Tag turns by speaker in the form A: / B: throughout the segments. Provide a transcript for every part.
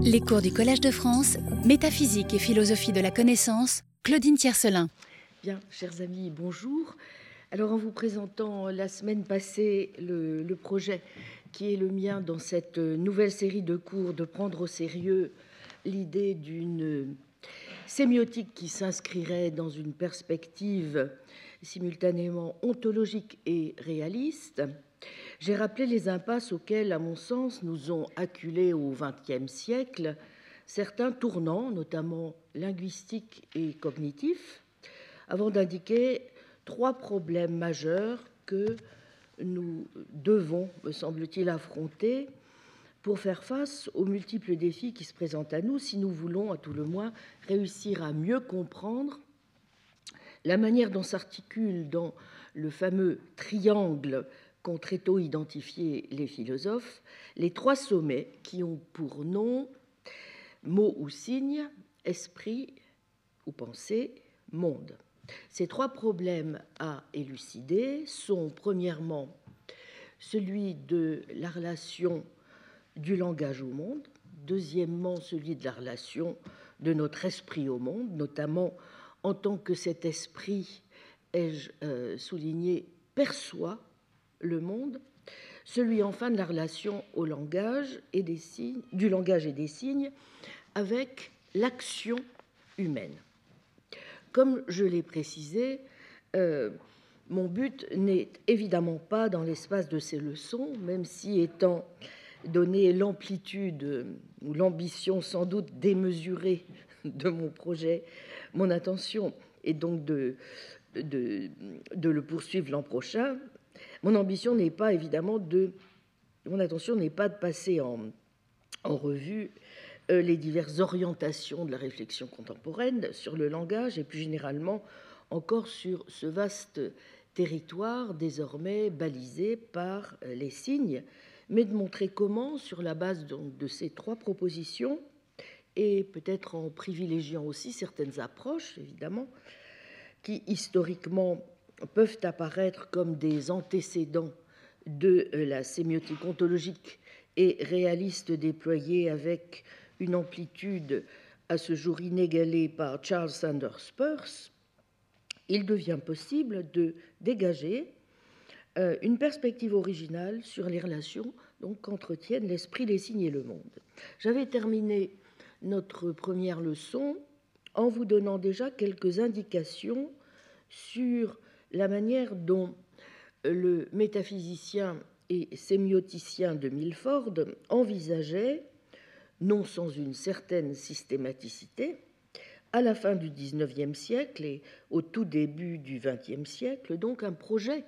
A: Les cours du Collège de France, Métaphysique et philosophie de la connaissance, Claudine Tiercelin.
B: Bien, chers amis, bonjour. Alors, en vous présentant la semaine passée le, le, projet qui est le mien dans cette nouvelle série de cours de prendre au sérieux l'idée d'une sémiotique qui s'inscrirait dans une perspective simultanément ontologique et réaliste, j'ai rappelé les impasses auxquelles, à mon sens, nous ont acculés au XXe siècle certains tournants, notamment linguistiques et cognitifs, avant d'indiquer trois problèmes majeurs que nous devons, me semble-t-il, affronter pour faire face aux multiples défis qui se présentent à nous si nous voulons, à tout le moins, réussir à mieux comprendre la manière dont s'articule dans le fameux triangle très tôt identifié les philosophes, les trois sommets qui ont pour nom mot ou signe, esprit ou pensée, monde. Ces trois problèmes à élucider sont premièrement celui de la relation du langage au monde, deuxièmement celui de la relation de notre esprit au monde, notamment en tant que cet esprit, ai-je euh, souligné, perçoit le monde, celui enfin de la relation au langage et des signes, du langage et des signes avec l'action humaine. Comme je l'ai précisé, euh, mon but n'est évidemment pas dans l'espace de ces leçons, même si étant donné l'amplitude ou l'ambition sans doute démesurée de mon projet, mon intention est donc de, le poursuivre l'an prochain. Mon ambition n'est pas évidemment de, mon attention n'est pas de passer en, revue euh, les diverses orientations de la réflexion contemporaine sur le langage et plus généralement encore sur ce vaste territoire désormais balisé par euh, les signes, mais de montrer comment, sur la base de ces trois propositions, et peut-être en privilégiant aussi certaines approches, évidemment, qui historiquement peuvent apparaître comme des antécédents de euh, la sémiotique ontologique et réaliste déployée avec une amplitude à ce jour inégalée par Charles Sanders Peirce, il devient possible de dégager euh, une perspective originale sur les relations qu'entretiennent l'esprit, les signes et le monde. J'avais terminé notre première leçon en vous donnant déjà quelques indications sur la manière dont le métaphysicien et sémioticien de Milford envisageait, non sans une certaine systématicité, à la fin du XIXe siècle et au tout début du XXe siècle, donc un projet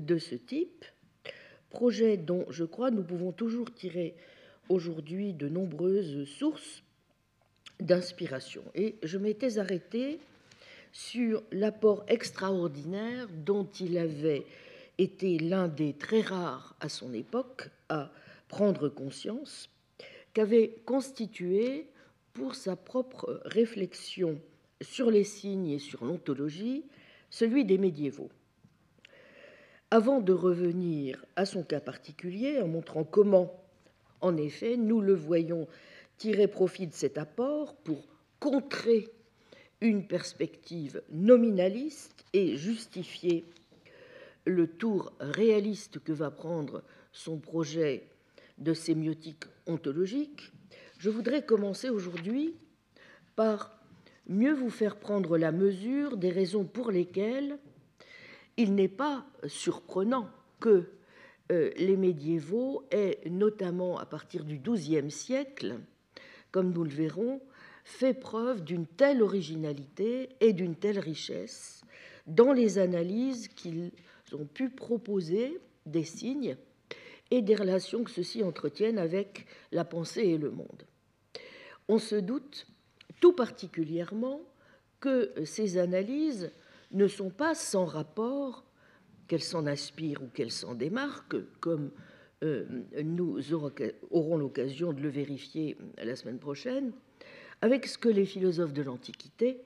B: de ce type, projet dont je crois nous pouvons toujours tirer aujourd'hui de nombreuses sources d'inspiration. Et je m'étais arrêté sur l'apport extraordinaire dont il avait été l'un des très rares à son époque à prendre conscience qu'avait constitué pour sa propre réflexion sur les signes et sur l'ontologie celui des médiévaux. Avant de revenir à son cas particulier en montrant comment, en effet, nous le voyons tirer profit de cet apport pour contrer une perspective nominaliste et justifier le tour réaliste que va prendre son projet de sémiotique ontologique, je voudrais commencer aujourd'hui par mieux vous faire prendre la mesure des raisons pour lesquelles il n'est pas surprenant que euh, les médiévaux aient, notamment à partir du XIIe siècle, comme nous le verrons, fait preuve d'une telle originalité et d'une telle richesse dans les analyses qu'ils ont pu proposer des signes et des relations que ceux-ci entretiennent avec la pensée et le monde. On se doute tout particulièrement que ces analyses ne sont pas sans rapport, qu'elles s'en aspirent ou qu'elles s'en démarquent, comme euh, nous aurons l'occasion de le vérifier la semaine prochaine, avec ce que les philosophes de l'Antiquité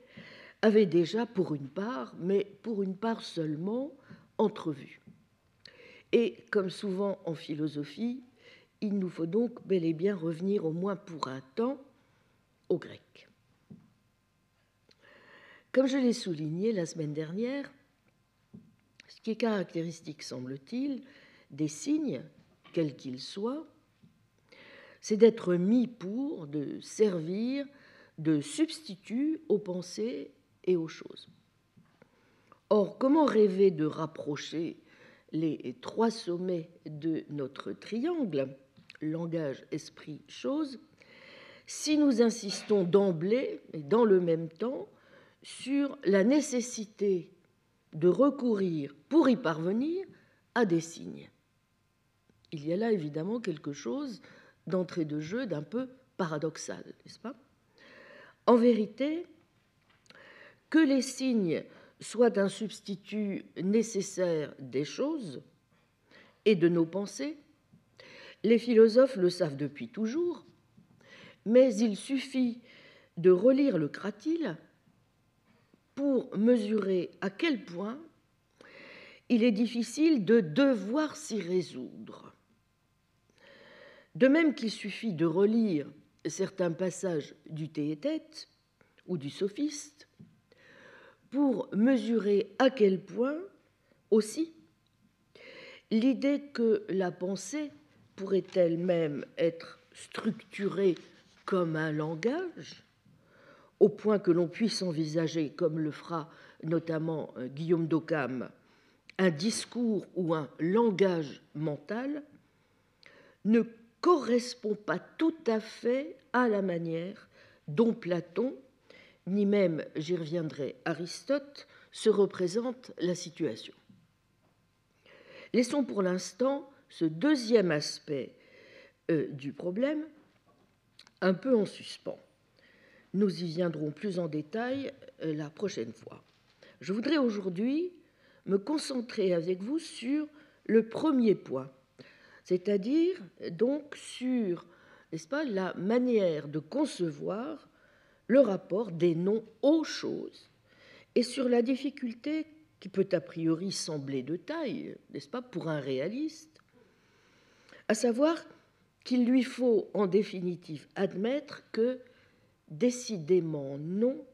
B: avaient déjà, pour une part, mais pour une part seulement, entrevu. Et comme souvent en philosophie, il nous faut donc bel et bien revenir au moins pour un temps au grec. Comme je l'ai souligné la semaine dernière, ce qui est caractéristique, semble-t-il, des signes, quels qu'ils soient, c'est d'être mis pour, de servir de substitut aux pensées et aux choses. Or, comment rêver de rapprocher les trois sommets de notre triangle, langage, esprit, chose, si nous insistons d'emblée et dans le même temps sur la nécessité de recourir pour y parvenir à des signes? Il y a là évidemment quelque chose d'entrée de jeu d'un peu paradoxal, n'est-ce pas? En vérité, que les signes soient un substitut nécessaire des choses et de nos pensées, les philosophes le savent depuis toujours, mais il suffit de relire le Cratyle pour mesurer à quel point il est difficile de devoir s'y résoudre. De même qu'il suffit de relire certains passages du Théétète ou du Sophiste pour mesurer à quel point aussi l'idée que la pensée pourrait elle-même être structurée comme un langage, au point que l'on puisse envisager, comme le fera notamment euh, Guillaume d'Occam, un discours ou un langage mental, ne correspond pas tout à fait à la manière dont Platon, ni même, j'y reviendrai, Aristote, se représente la situation. Laissons pour l'instant ce deuxième aspect euh, du problème un peu en suspens. Nous y viendrons plus en détail euh, la prochaine fois. Je voudrais aujourd'hui me concentrer avec vous sur le premier point, c'est-à-dire donc sur, n'est-ce pas, la manière de concevoir le rapport des noms aux choses et sur la difficulté qui peut a priori sembler de taille, n'est-ce pas, pour un réaliste, à savoir qu'il lui faut en définitive admettre que, décidément non,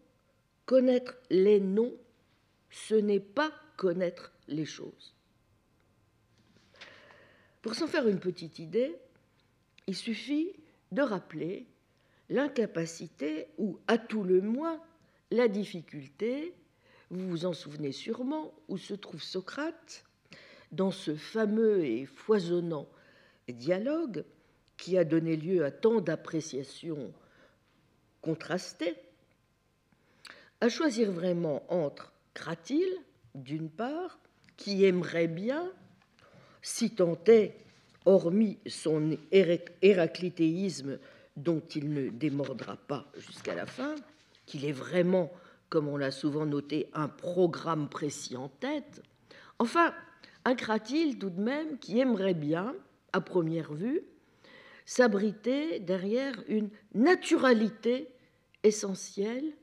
B: connaître les noms, ce n'est pas connaître les choses. Pour s'en faire une petite idée, il suffit de rappeler l'incapacité ou à tout le moins la difficulté, vous vous en souvenez sûrement, où se trouve Socrate dans ce fameux et foisonnant dialogue qui a donné lieu à tant d'appréciations contrastées, à choisir vraiment entre Cratyle, d'une part, qui aimerait bien, si tant est, hormis son héraclitéisme dont il ne démordra pas jusqu'à la fin, qu'il est vraiment, comme on l'a souvent noté, un programme précis en tête, enfin, un Cratyle tout de même qui aimerait bien, à première vue, s'abriter derrière une naturalité essentielle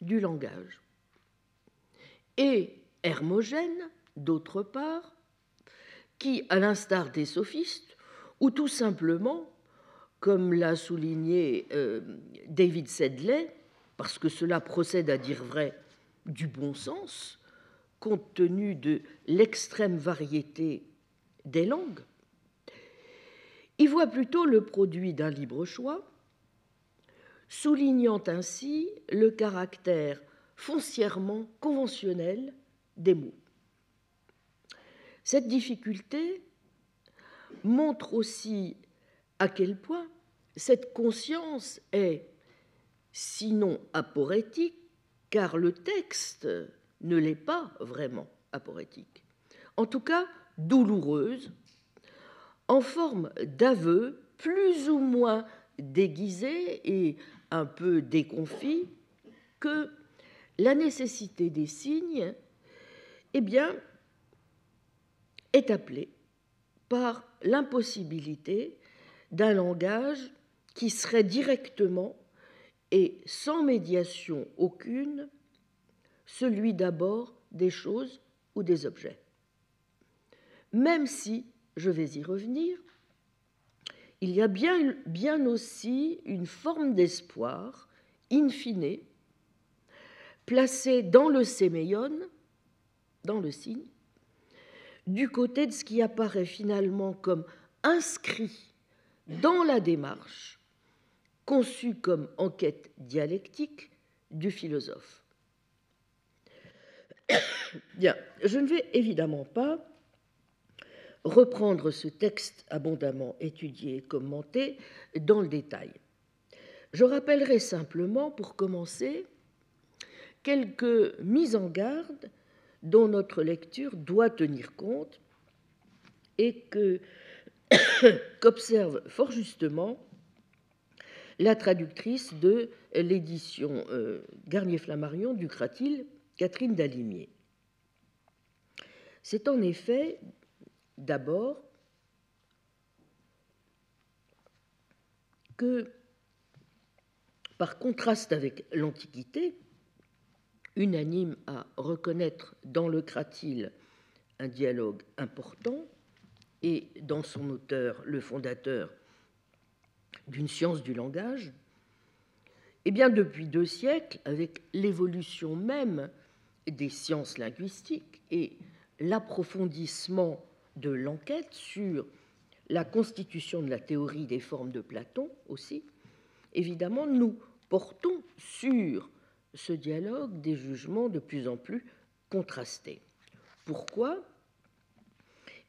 B: du langage. Et Hermogène, d'autre part, qui, à l'instar des sophistes, ou tout simplement, comme l'a souligné euh, David Sedley, parce que cela procède à dire vrai du bon sens, compte tenu de l'extrême variété des langues, il voit plutôt le produit d'un libre choix, soulignant ainsi le caractère foncièrement conventionnel des mots. Cette difficulté montre aussi à quel point cette conscience est, sinon aporétique, car le texte ne l'est pas vraiment aporétique, en tout cas douloureuse, en forme d'aveu plus ou moins déguisé et un peu déconfit que la nécessité des signes eh bien, est appelée par l'impossibilité d'un langage qui serait directement et sans médiation aucune celui d'abord des choses ou des objets. Même si je vais y revenir, il y a bien, aussi une forme d'espoir, in fine, placée dans le séméion, dans le signe, du côté de ce qui apparaît finalement comme inscrit dans la démarche, conçue comme enquête dialectique du philosophe. Bien, je ne vais évidemment pas reprendre ce texte abondamment étudié et commenté dans le détail. Je rappellerai simplement, pour commencer, quelques mises en garde dont notre lecture doit tenir compte et que qu'observe fort justement la traductrice de l'édition euh, Garnier-Flammarion du Cratil, Catherine Dalimier. C'est en effet d'abord que, par contraste avec l'Antiquité, unanime à reconnaître dans le Cratyle un dialogue important et dans son auteur, le fondateur d'une science du langage, eh bien depuis deux siècles, avec l'évolution même des sciences linguistiques et l'approfondissement de l'enquête sur la constitution de la théorie des formes de Platon aussi, évidemment, nous portons sur ce dialogue des jugements de plus en plus contrastés. Pourquoi?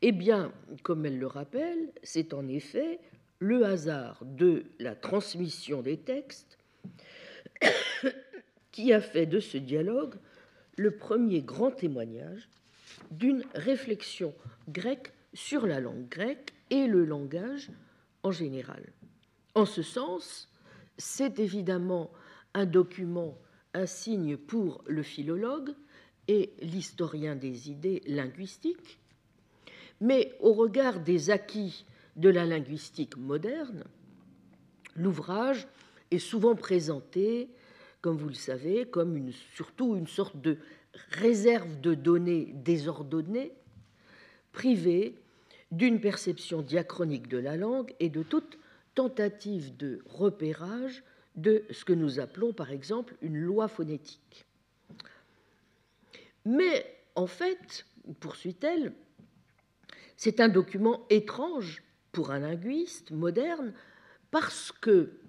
B: Eh bien, comme elle le rappelle, c'est en effet le hasard de la transmission des textes qui a fait de ce dialogue le premier grand témoignage d'une réflexion grecque sur la langue grecque et le langage en général. En ce sens, c'est évidemment un document, un signe pour le philologue et l'historien des idées linguistiques, mais au regard des acquis de la linguistique moderne, l'ouvrage est souvent présenté, comme vous le savez, comme surtout une sorte de réserve de données désordonnées, privée d'une perception diachronique de la langue et de toute tentative de repérage de ce que nous appelons par exemple une loi phonétique. Mais en fait, poursuit-elle, c'est un document étrange pour un linguiste moderne parce que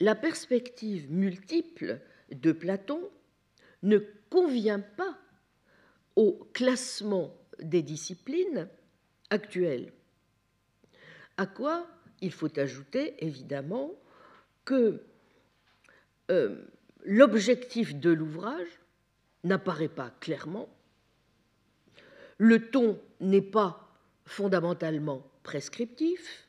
B: la perspective multiple de Platon ne convient pas au classement des disciplines actuelles. À quoi il faut ajouter évidemment que euh, l'objectif de l'ouvrage n'apparaît pas clairement, le ton n'est pas fondamentalement prescriptif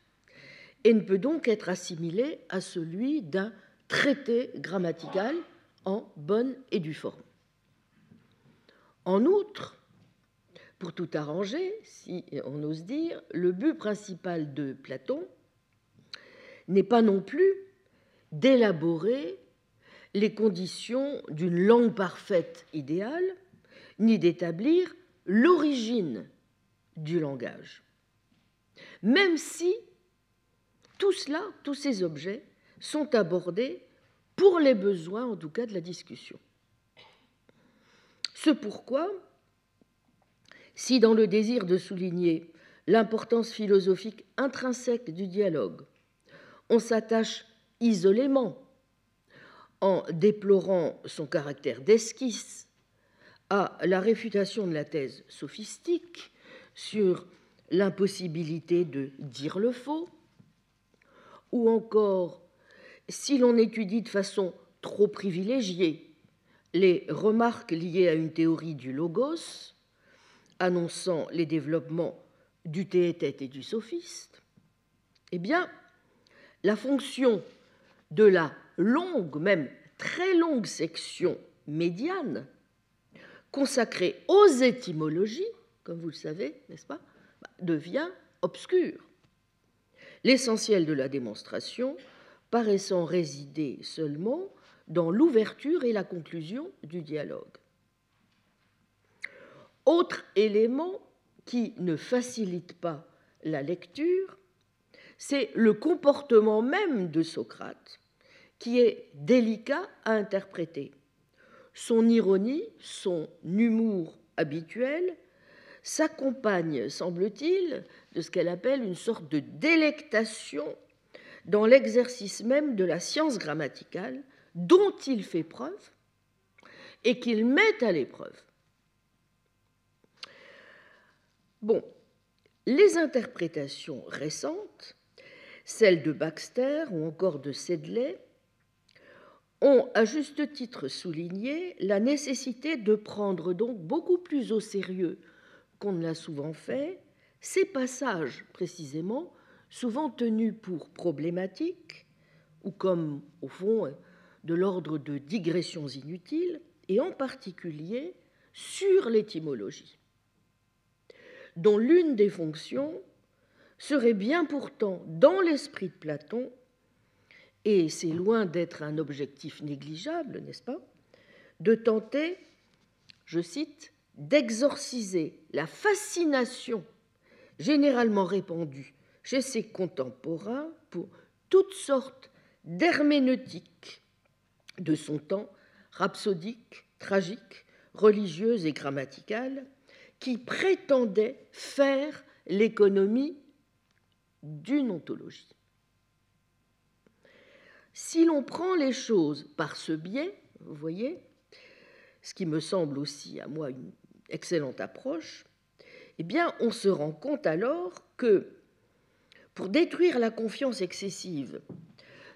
B: et ne peut donc être assimilé à celui d'un traité grammatical en bonne et due forme. En outre, pour tout arranger, si on ose dire, le but principal de Platon n'est pas non plus d'élaborer les conditions d'une langue parfaite idéale, ni d'établir l'origine du langage. Même si tout cela, tous ces objets, sont abordés pour les besoins, en tout cas, de la discussion. Ce pourquoi, si dans le désir de souligner l'importance philosophique intrinsèque du dialogue, on s'attache isolément, en déplorant son caractère d'esquisse, à la réfutation de la thèse sophistique sur l'impossibilité de dire le faux, ou encore si l'on étudie de façon trop privilégiée les remarques liées à une théorie du logos, annonçant les développements du théétète et du sophiste, eh bien, la fonction de la longue, même très longue section médiane, consacrée aux étymologies, comme vous le savez, n'est-ce pas, devient obscure. L'essentiel de la démonstration paraissant résider seulement dans l'ouverture et la conclusion du dialogue. Autre élément qui ne facilite pas la lecture, c'est le comportement même de Socrate qui est délicat à interpréter. Son ironie, son humour habituel s'accompagne, semble-t-il, de ce qu'elle appelle une sorte de délectation dans l'exercice même de la science grammaticale dont il fait preuve et qu'il met à l'épreuve. Bon, les interprétations récentes, celles de Baxter ou encore de Sedley, ont à juste titre souligné la nécessité de prendre donc beaucoup plus au sérieux qu'on ne l'a souvent fait ces passages précisément, souvent tenus pour problématiques ou comme au fond de l'ordre de digressions inutiles, et en particulier sur l'étymologie, dont l'une des fonctions serait bien pourtant, dans l'esprit de Platon, et c'est loin d'être un objectif négligeable, n'est-ce pas, de tenter, je cite, d'exorciser la fascination généralement répandue chez ses contemporains pour toutes sortes d'herméneutiques de son temps, rhapsodiques, tragiques, religieuses et grammaticales, qui prétendaient faire l'économie d'une ontologie. Si l'on prend les choses par ce biais, vous voyez, ce qui me semble aussi à moi une excellente approche, eh bien, on se rend compte alors que pour détruire la confiance excessive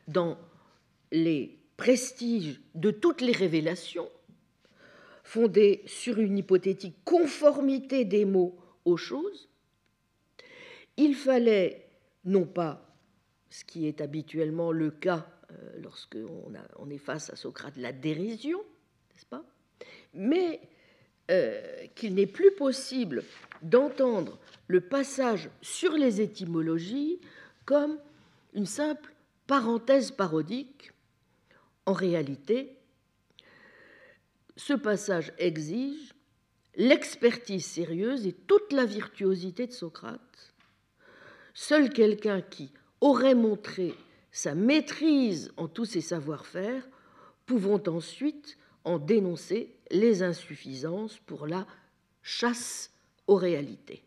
B: dans les prestiges de toutes les révélations, fondées sur une hypothétique conformité des mots aux choses, il fallait non pas ce qui est habituellement le cas lorsqu'on on est face à Socrate, la dérision, n'est-ce pas? Mais euh, qu'il n'est plus possible d'entendre le passage sur les étymologies comme une simple parenthèse parodique. En réalité, ce passage exige l'expertise sérieuse et toute la virtuosité de Socrate. Seul quelqu'un qui aurait montré sa maîtrise en tous ses savoir-faire, pouvant ensuite en dénoncer les insuffisances pour la chasse aux réalités.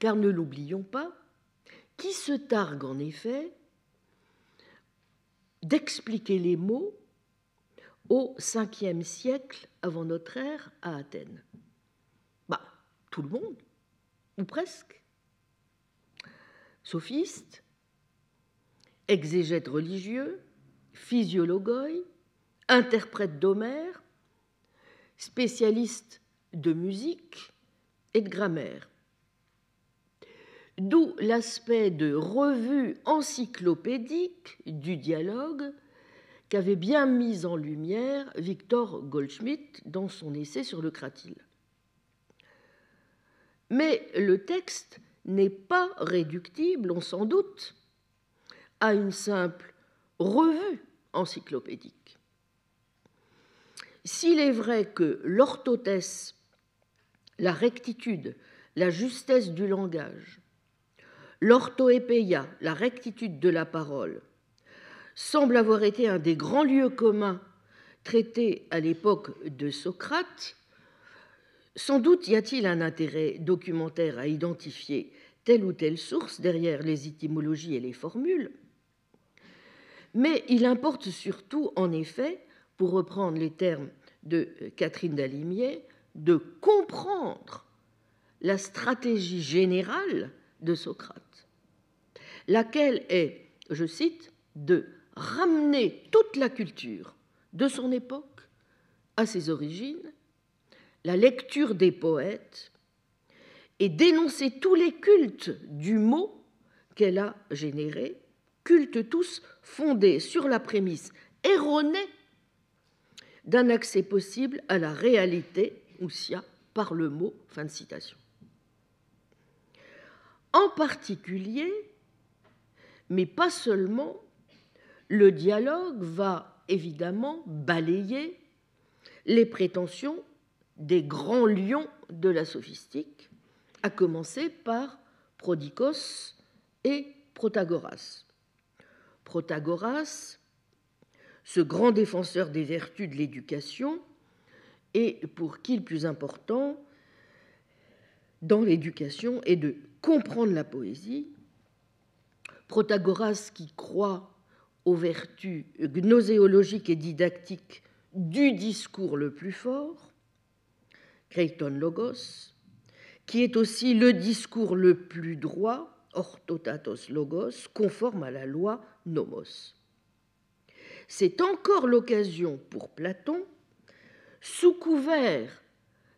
B: Car ne l'oublions pas, qui se targue en effet d'expliquer les mots au 5e siècle avant notre ère à Athènes? Bah, Tout le monde, ou presque. Sophistes, exégètes religieux, physiologoi, interprètes d'Homère, spécialistes de musique et de grammaire. D'où l'aspect de revue encyclopédique du dialogue qu'avait bien mis en lumière Victor Goldschmidt dans son essai sur le cratyle. Mais le texte n'est pas réductible, on s'en doute, à une simple revue encyclopédique. S'il est vrai que l'orthothèse, la rectitude, la justesse du langage, l'orthoépéia, la rectitude de la parole, semble avoir été un des grands lieux communs traités à l'époque de Socrate, sans doute y a-t-il un intérêt documentaire à identifier telle ou telle source derrière les étymologies et les formules, mais il importe surtout, en effet, pour reprendre les termes de Catherine Dalimier, de comprendre la stratégie générale de Socrate, laquelle est, je cite, de ramener toute la culture de son époque à ses origines, la lecture des poètes, et dénoncer tous les cultes du mot qu'elle a généré cultes tous fondés sur la prémisse erronée d'un accès possible à la réalité, ousia, par le mot. Fin de citation. En particulier, mais pas seulement, le dialogue va évidemment balayer les prétentions des grands lions de la sophistique, à commencer par Prodicos et Protagoras. Protagoras, ce grand défenseur des vertus de l'éducation, et pour qui le plus important dans l'éducation est de comprendre la poésie. Protagoras qui croit aux vertus gnoséologiques et didactiques du discours le plus fort, Creighton Logos, qui est aussi le discours le plus droit, orthotatos logos, conforme à la loi nomos. C'est encore l'occasion pour Platon, sous couvert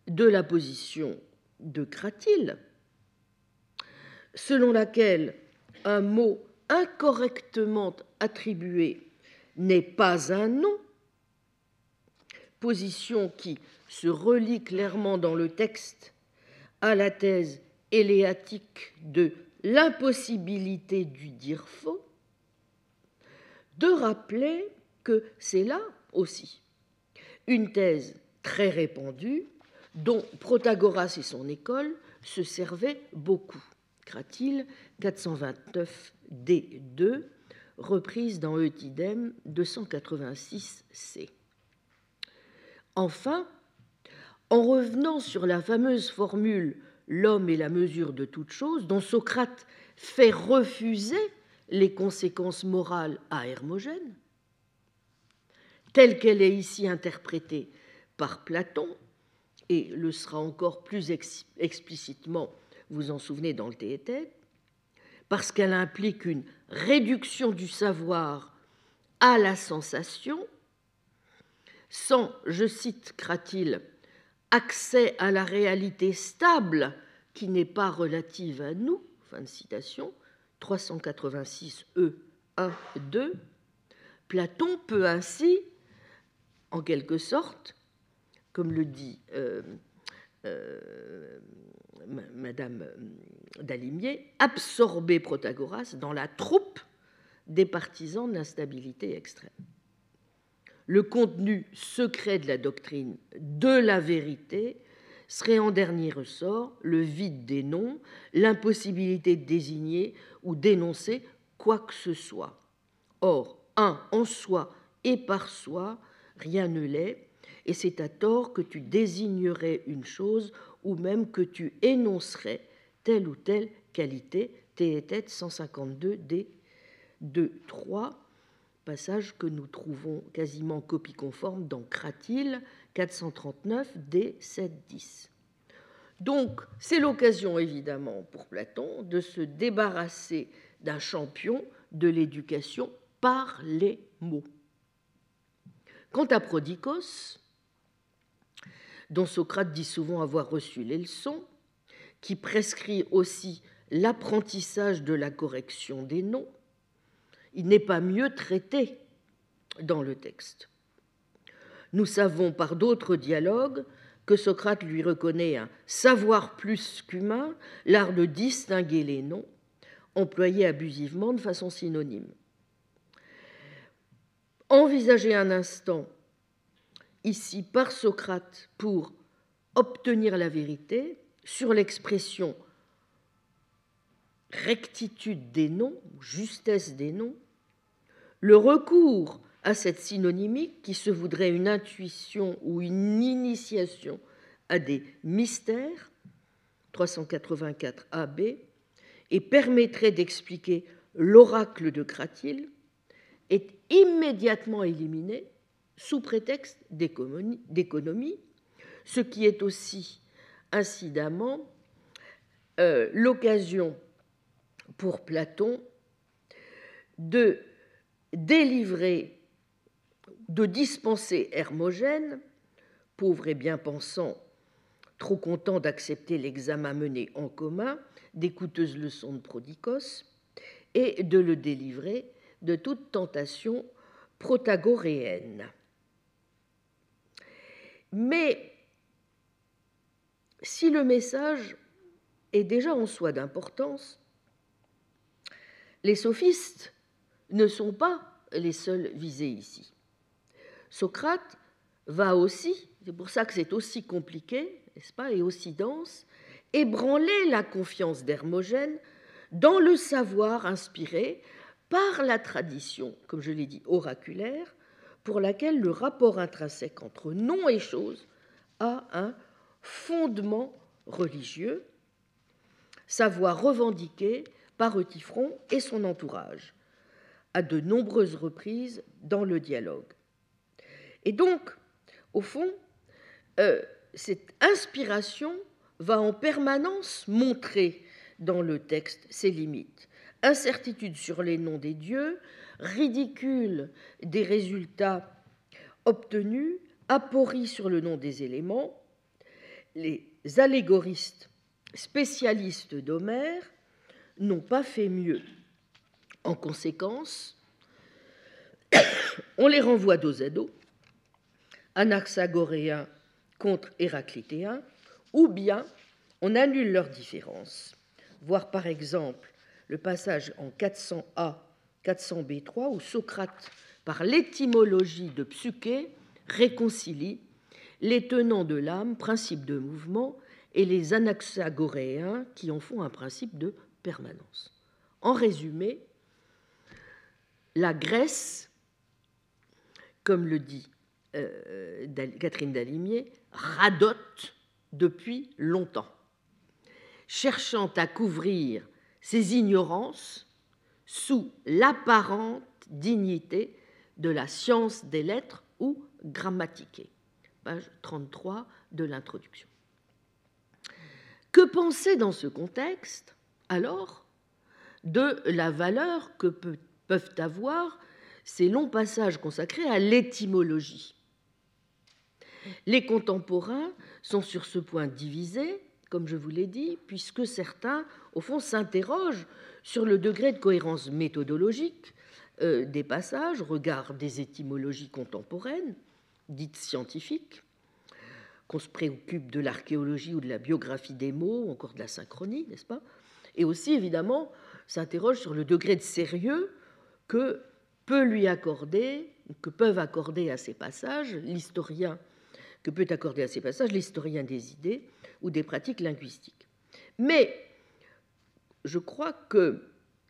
B: de la position de Cratyle, selon laquelle un mot incorrectement attribué n'est pas un nom, position qui se relie clairement dans le texte à la thèse éléatique de l'impossibilité du dire faux, de rappeler que c'est là aussi une thèse très répandue dont Protagoras et son école se servaient beaucoup. Cratyle 429 D2, reprise dans Eutydème 286c. Enfin, en revenant sur la fameuse formule l'homme est la mesure de toute chose, dont Socrate fait refuser les conséquences morales à Hermogène, telle qu'elle est ici interprétée par Platon, et le sera encore plus explicitement, vous en souvenez, dans le Théétèque, parce qu'elle implique une réduction du savoir à la sensation, sans, je cite Cratyle, accès à la réalité stable qui n'est pas relative à nous, fin de citation, 386 E 1 2, Platon peut ainsi, en quelque sorte, comme le dit euh, euh, Madame d'Alimier, absorber Protagoras dans la troupe des partisans de l'instabilité extrême. Le contenu secret de la doctrine de la vérité serait en dernier ressort le vide des noms, l'impossibilité de désigner ou d'énoncer quoi que ce soit. Or, un en soi et par soi, rien ne l'est, et c'est à tort que tu désignerais une chose ou même que tu énoncerais telle ou telle qualité. Théétète 152 D 2 3 passage que nous trouvons quasiment copie conforme dans Cratyle 439 D 7 10. Donc, c'est l'occasion évidemment pour Platon de se débarrasser d'un champion de l'éducation par les mots. Quant à Prodicos, dont Socrate dit souvent avoir reçu les leçons, qui prescrit aussi l'apprentissage de la correction des noms, il n'est pas mieux traité dans le texte. Nous savons par d'autres dialogues que Socrate lui reconnaît un savoir plus qu'humain, l'art de distinguer les noms, employés abusivement de façon synonyme. Envisagez un instant ici par Socrate pour obtenir la vérité sur l'expression rectitude des noms, justesse des noms, le recours à cette synonymique qui se voudrait une intuition ou une initiation à des mystères, 384 AB, et permettrait d'expliquer l'oracle de Cratyle, est immédiatement éliminé sous prétexte d'économie, ce qui est aussi incidemment euh, l'occasion pour Platon de délivrer, de dispenser Hermogène, pauvre et bien pensant, trop content d'accepter l'examen mené en commun, des coûteuses leçons de Prodicos, et de le délivrer de toute tentation protagoréenne. Mais si le message est déjà en soi d'importance, les sophistes ne sont pas les seuls visés ici. Socrate va aussi, c'est pour ça que c'est aussi compliqué, n'est-ce pas, et aussi dense, ébranler la confiance d'Hermogène dans le savoir inspiré par la tradition, comme je l'ai dit, oraculaire, pour laquelle le rapport intrinsèque entre nom et chose a un fondement religieux, savoir revendiqué par Eutifron et son entourage, à de nombreuses reprises dans le dialogue. Et donc, au fond, euh, cette inspiration va en permanence montrer dans le texte ses limites. Incertitude sur les noms des dieux, ridicule des résultats obtenus, aporie sur le nom des éléments. Les allégoristes spécialistes d'Homère n'ont pas fait mieux. En conséquence, on les renvoie dos à dos, anaxagoréens contre héraclitéens, ou bien on annule leurs différences. Voir par exemple le passage en 400a, 400b3, où Socrate, par l'étymologie de psyché, réconcilie les tenants de l'âme, principe de mouvement, et les anaxagoréens qui en font un principe de permanence. En résumé, la Grèce, comme le dit euh, Catherine Dalimier, radote depuis longtemps, cherchant à couvrir ses ignorances sous l'apparente dignité de la science des lettres ou grammatiquée. Page 33 de l'introduction. Que penser dans ce contexte, alors, de la valeur que peuvent avoir ces longs passages consacrés à l'étymologie. Les contemporains sont sur ce point divisés, comme je vous l'ai dit, puisque certains, au fond, s'interrogent sur le degré de cohérence méthodologique euh, des passages, regard des étymologies contemporaines, dites scientifiques, qu'on se préoccupe de l'archéologie ou de la biographie des mots, ou encore de la synchronie, n'est-ce pas? Et aussi, évidemment, s'interroge sur le degré de sérieux que peut lui accorder, que peuvent accorder à ces passages l'historien, que peut accorder à ces passages l'historien des idées ou des pratiques linguistiques. Mais je crois que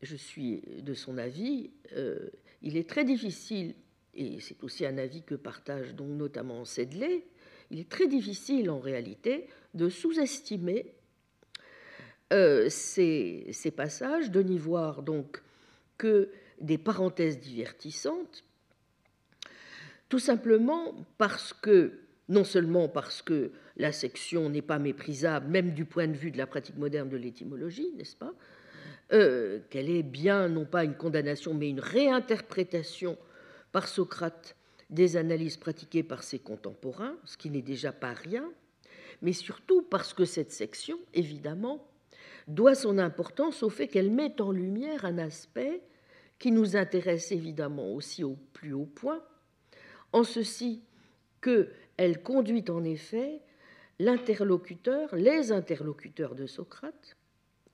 B: je suis de son avis, euh, il est très difficile, et c'est aussi un avis que partage donc notamment Sedley, il est très difficile en réalité de sous-estimer euh, ces, passages, de n'y voir donc que des parenthèses divertissantes, tout simplement parce que, non seulement parce que la section n'est pas méprisable, même du point de vue de la pratique moderne de l'étymologie, n'est-ce pas euh, Qu'elle est bien, non pas une condamnation, mais une réinterprétation par Socrate des analyses pratiquées par ses contemporains, ce qui n'est déjà pas rien, mais surtout parce que cette section, évidemment, doit son importance au fait qu'elle met en lumière un aspect qui nous intéresse évidemment aussi au plus haut point, en ceci qu'elle conduit en effet l'interlocuteur, les interlocuteurs de Socrate,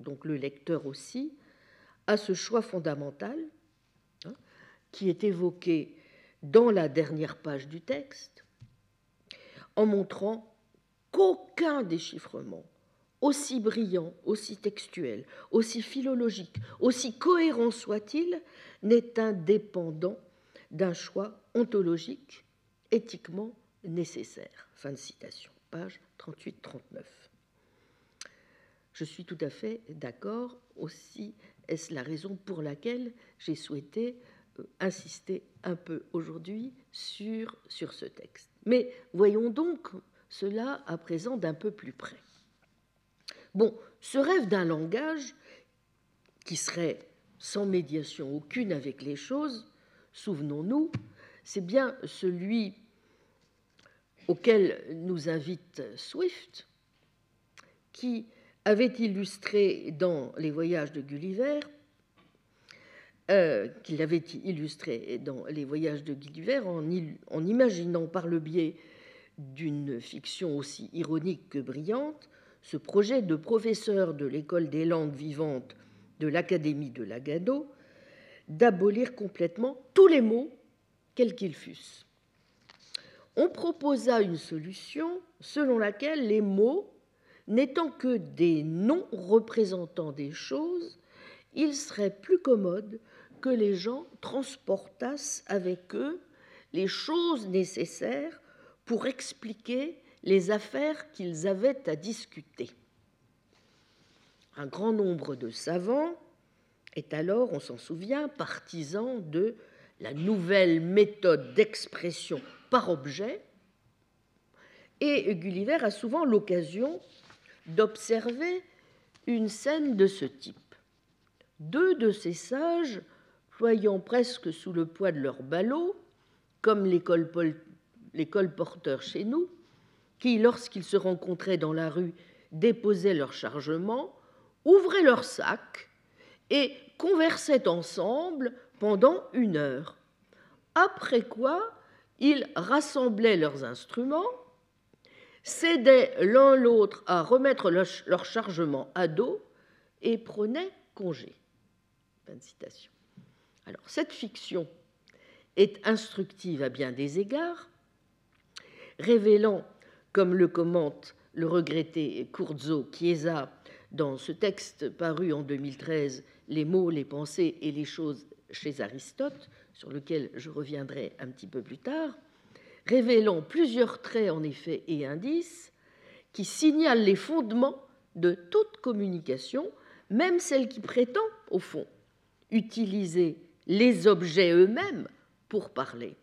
B: donc le lecteur aussi, à ce choix fondamental hein, qui est évoqué dans la dernière page du texte, en montrant qu'aucun déchiffrement, aussi brillant, aussi textuel, aussi philologique, aussi cohérent soit-il, n'est indépendant d'un choix ontologique éthiquement nécessaire. Fin de citation, page 38-39. Je suis tout à fait d'accord aussi, est-ce la raison pour laquelle j'ai souhaité euh, insister un peu aujourd'hui sur, sur ce texte. Mais voyons donc cela à présent d'un peu plus près. Bon, ce rêve d'un langage qui serait sans médiation aucune avec les choses, souvenons-nous, c'est bien celui auquel nous invite Swift, qui avait illustré dans Les Voyages de Gulliver euh, qu'il avait illustré dans Les Voyages de Gulliver en, en imaginant par le biais d'une fiction aussi ironique que brillante ce projet de professeur de l'école des langues vivantes de l'Académie de Lagado d'abolir complètement tous les mots, quels qu'ils fussent. On proposa une solution selon laquelle les mots, n'étant que des noms représentant des choses, il serait plus commode que les gens transportassent avec eux les choses nécessaires pour expliquer les affaires qu'ils avaient à discuter. Un grand nombre de savants est alors, on s'en souvient, partisan de la nouvelle méthode d'expression par objet, et Gulliver a souvent l'occasion d'observer une scène de ce type. Deux de ces sages, ployant presque sous le poids de leur ballot, comme les colporteurs chez nous, qui, lorsqu'ils se rencontraient dans la rue, déposaient leur chargement, ouvraient leurs sacs et conversaient ensemble pendant une heure. Après quoi, ils rassemblaient leurs instruments, cédaient l'un l'autre à remettre leur chargement à dos et prenaient congé. citation. Alors, cette fiction est instructive à bien des égards, révélant, comme le commente le regretté Curzo Chiesa dans ce texte paru en 2013, Les mots, les pensées et les choses chez Aristote, sur lequel je reviendrai un petit peu plus tard, révélant plusieurs traits en effet et indices qui signalent les fondements de toute communication, même celle qui prétend, au fond, utiliser les objets eux-mêmes pour parler.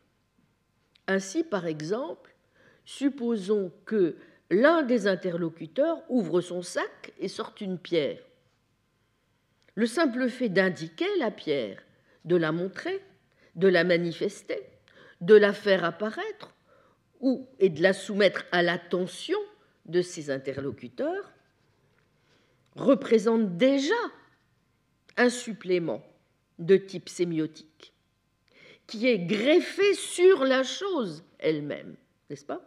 B: Ainsi, par exemple, supposons que l'un des interlocuteurs ouvre son sac et sorte une pierre. Le simple fait d'indiquer la pierre, de la montrer, de la manifester, de la faire apparaître ou et de la soumettre à l'attention de ses interlocuteurs représente déjà un supplément de type sémiotique qui est greffé sur la chose elle-même, n'est-ce pas?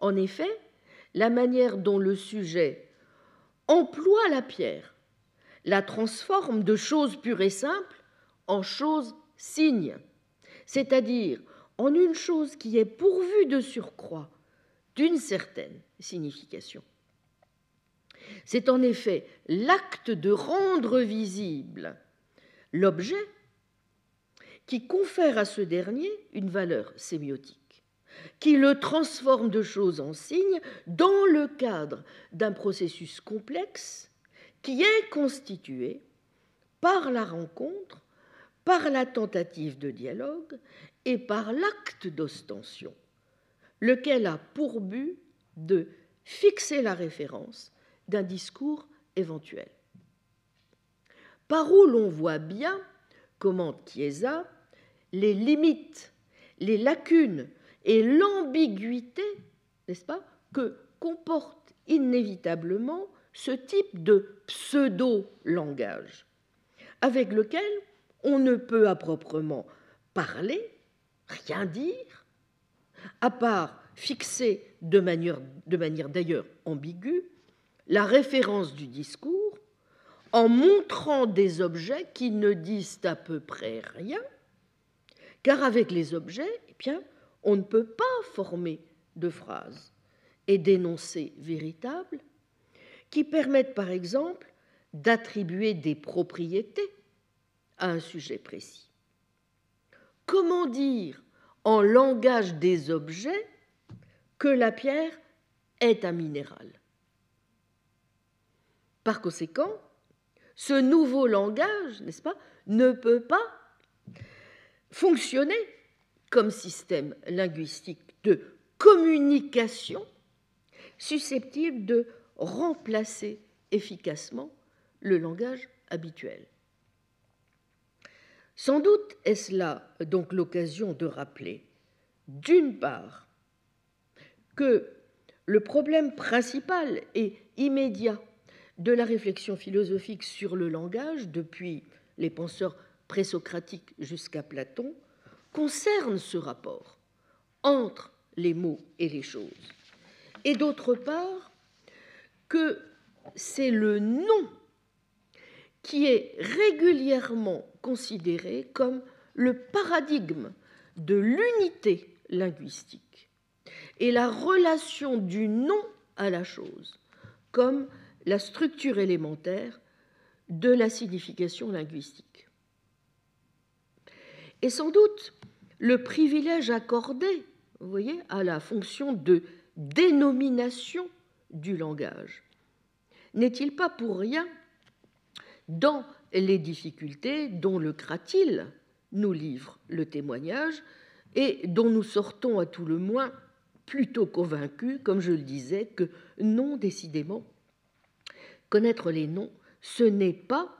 B: En effet, la manière dont le sujet emploie la pierre la transforme de chose pure et simple en chose signe, c'est-à-dire en une chose qui est pourvue de surcroît d'une certaine signification. C'est en effet l'acte de rendre visible l'objet qui confère à ce dernier une valeur sémiotique qui le transforme de chose en signe dans le cadre d'un processus complexe qui est constitué par la rencontre, par la tentative de dialogue et par l'acte d'ostension, lequel a pour but de fixer la référence d'un discours éventuel. Par où l'on voit bien, commente Chiesa, les limites, les lacunes et l'ambiguïté, n'est-ce pas, que comporte inévitablement ce type de pseudo-langage, avec lequel on ne peut à proprement parler, rien dire, à part fixer de manière, d'ailleurs ambiguë la référence du discours en montrant des objets qui ne disent à peu près rien, car avec les objets, eh bien, on ne peut pas former de phrases et d'énoncés véritables qui permettent par exemple d'attribuer des propriétés à un sujet précis. Comment dire en langage des objets que la pierre est un minéral? Par conséquent, ce nouveau langage, n'est-ce pas, ne peut pas fonctionner comme système linguistique de communication susceptible de remplacer efficacement le langage habituel. Sans doute est-ce là donc l'occasion de rappeler, d'une part, que le problème principal et immédiat de la réflexion philosophique sur le langage, depuis les penseurs présocratiques jusqu'à Platon, concerne ce rapport entre les mots et les choses. Et d'autre part, que c'est le nom qui est régulièrement considéré comme le paradigme de l'unité linguistique et la relation du nom à la chose comme la structure élémentaire de la signification linguistique. Et sans doute le privilège accordé, vous voyez, à la fonction de dénomination du langage n'est-il pas pour rien dans les difficultés dont le Cratil nous livre le témoignage et dont nous sortons à tout le moins plutôt convaincus, comme je le disais, que non décidément, connaître les noms, ce n'est pas,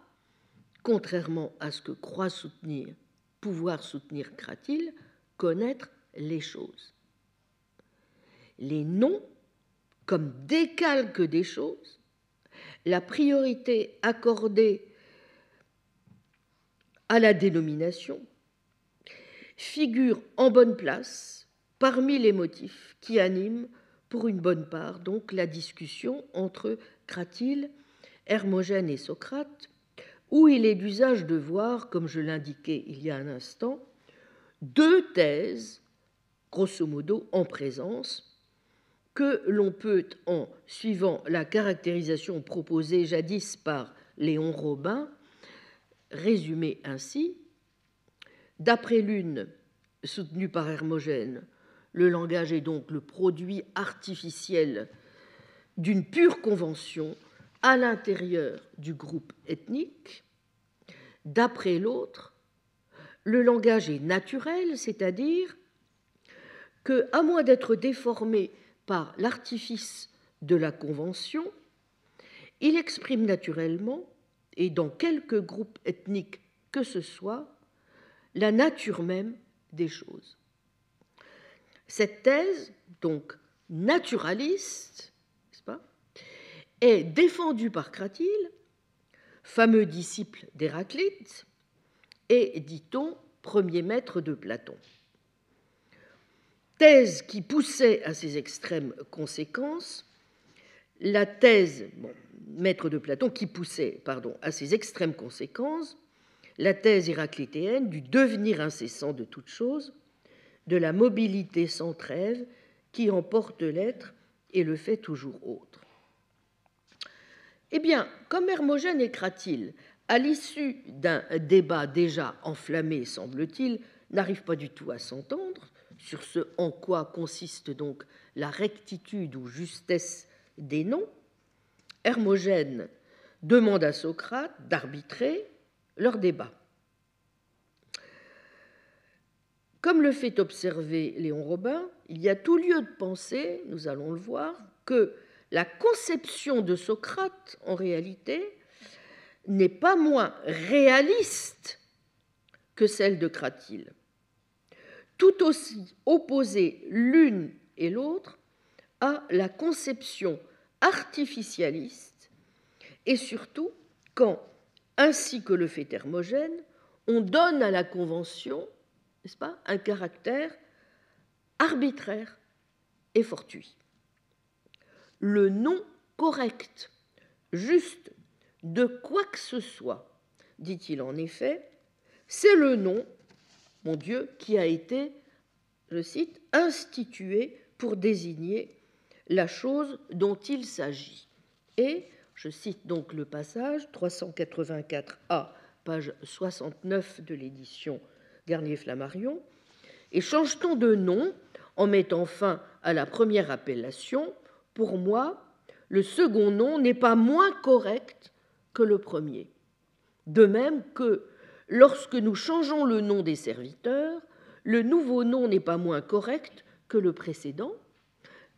B: contrairement à ce que croit soutenir, pouvoir soutenir Cratil, connaître les choses. Les noms, comme décalques des choses, la priorité accordée à la dénomination figure en bonne place parmi les motifs qui animent pour une bonne part donc la discussion entre Cratyle, Hermogène et Socrate, où il est d'usage de voir, comme je l'indiquais il y a un instant, deux thèses, grosso modo, en présence, que l'on peut, en suivant la caractérisation proposée jadis par Léon Robin, résumer ainsi. D'après l'une, soutenue par Hermogène, le langage est donc le produit artificiel d'une pure convention à l'intérieur du groupe ethnique. D'après l'autre, le langage est naturel, c'est-à-dire que, à moins d'être déformé par l'artifice de la convention, il exprime naturellement, et dans quelque groupe ethnique que ce soit, la nature même des choses. Cette thèse, donc naturaliste, est défendue par Cratyle, fameux disciple d'Héraclite, et, dit-on, premier maître de Platon thèse qui poussait à ses extrêmes conséquences, la thèse, maître de Platon, qui poussait pardon, à ses extrêmes conséquences, la thèse héraclitéenne du devenir incessant de toute chose, de la mobilité sans trêve qui emporte l'être et le fait toujours autre. Eh bien, comme Hermogène et Cratyle, à l'issue d'un débat déjà enflammé, semble-t-il, n'arrivent pas du tout à s'entendre, sur ce en quoi consiste donc la rectitude ou justesse des noms, Hermogène demande à Socrate d'arbitrer leur débat. Comme le fait observer Léon Robin, il y a tout lieu de penser, nous allons le voir, que la conception de Socrate, en réalité, n'est pas moins réaliste que celle de Cratyle tout aussi opposées l'une et l'autre à la conception artificialiste et surtout quand, ainsi que le fait Hermogène, on donne à la convention, n'est-ce pas, un caractère arbitraire et fortuit. Le nom correct, juste de quoi que ce soit, dit-il en effet, c'est le nom mon Dieu, qui a été, je cite, institué pour désigner la chose dont il s'agit. Et, je cite donc le passage 384a, page 69 de l'édition Garnier-Flammarion, et change-t-on de nom en mettant fin à la première appellation, pour moi, le second nom n'est pas moins correct que le premier. De même que Lorsque nous changeons le nom des serviteurs, le nouveau nom n'est pas moins correct que le précédent,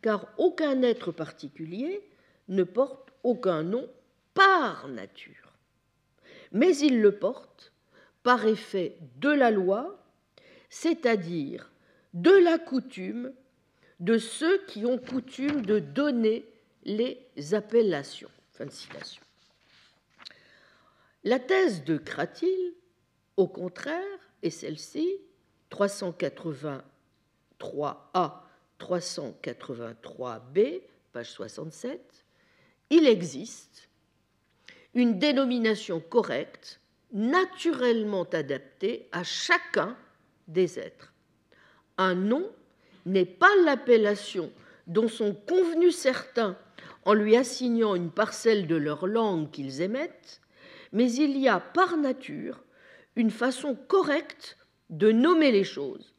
B: car aucun être particulier ne porte aucun nom par nature, mais il le porte par effet de la loi, c'est-à-dire de la coutume de ceux qui ont coutume de donner les appellations. Fin de citation. La thèse de Cratyle au contraire, et celle-ci, 383A, 383B, page 67, il existe une dénomination correcte, naturellement adaptée à chacun des êtres. Un nom n'est pas l'appellation dont sont convenus certains en lui assignant une parcelle de leur langue qu'ils émettent, mais il y a par nature une façon correcte de nommer les choses,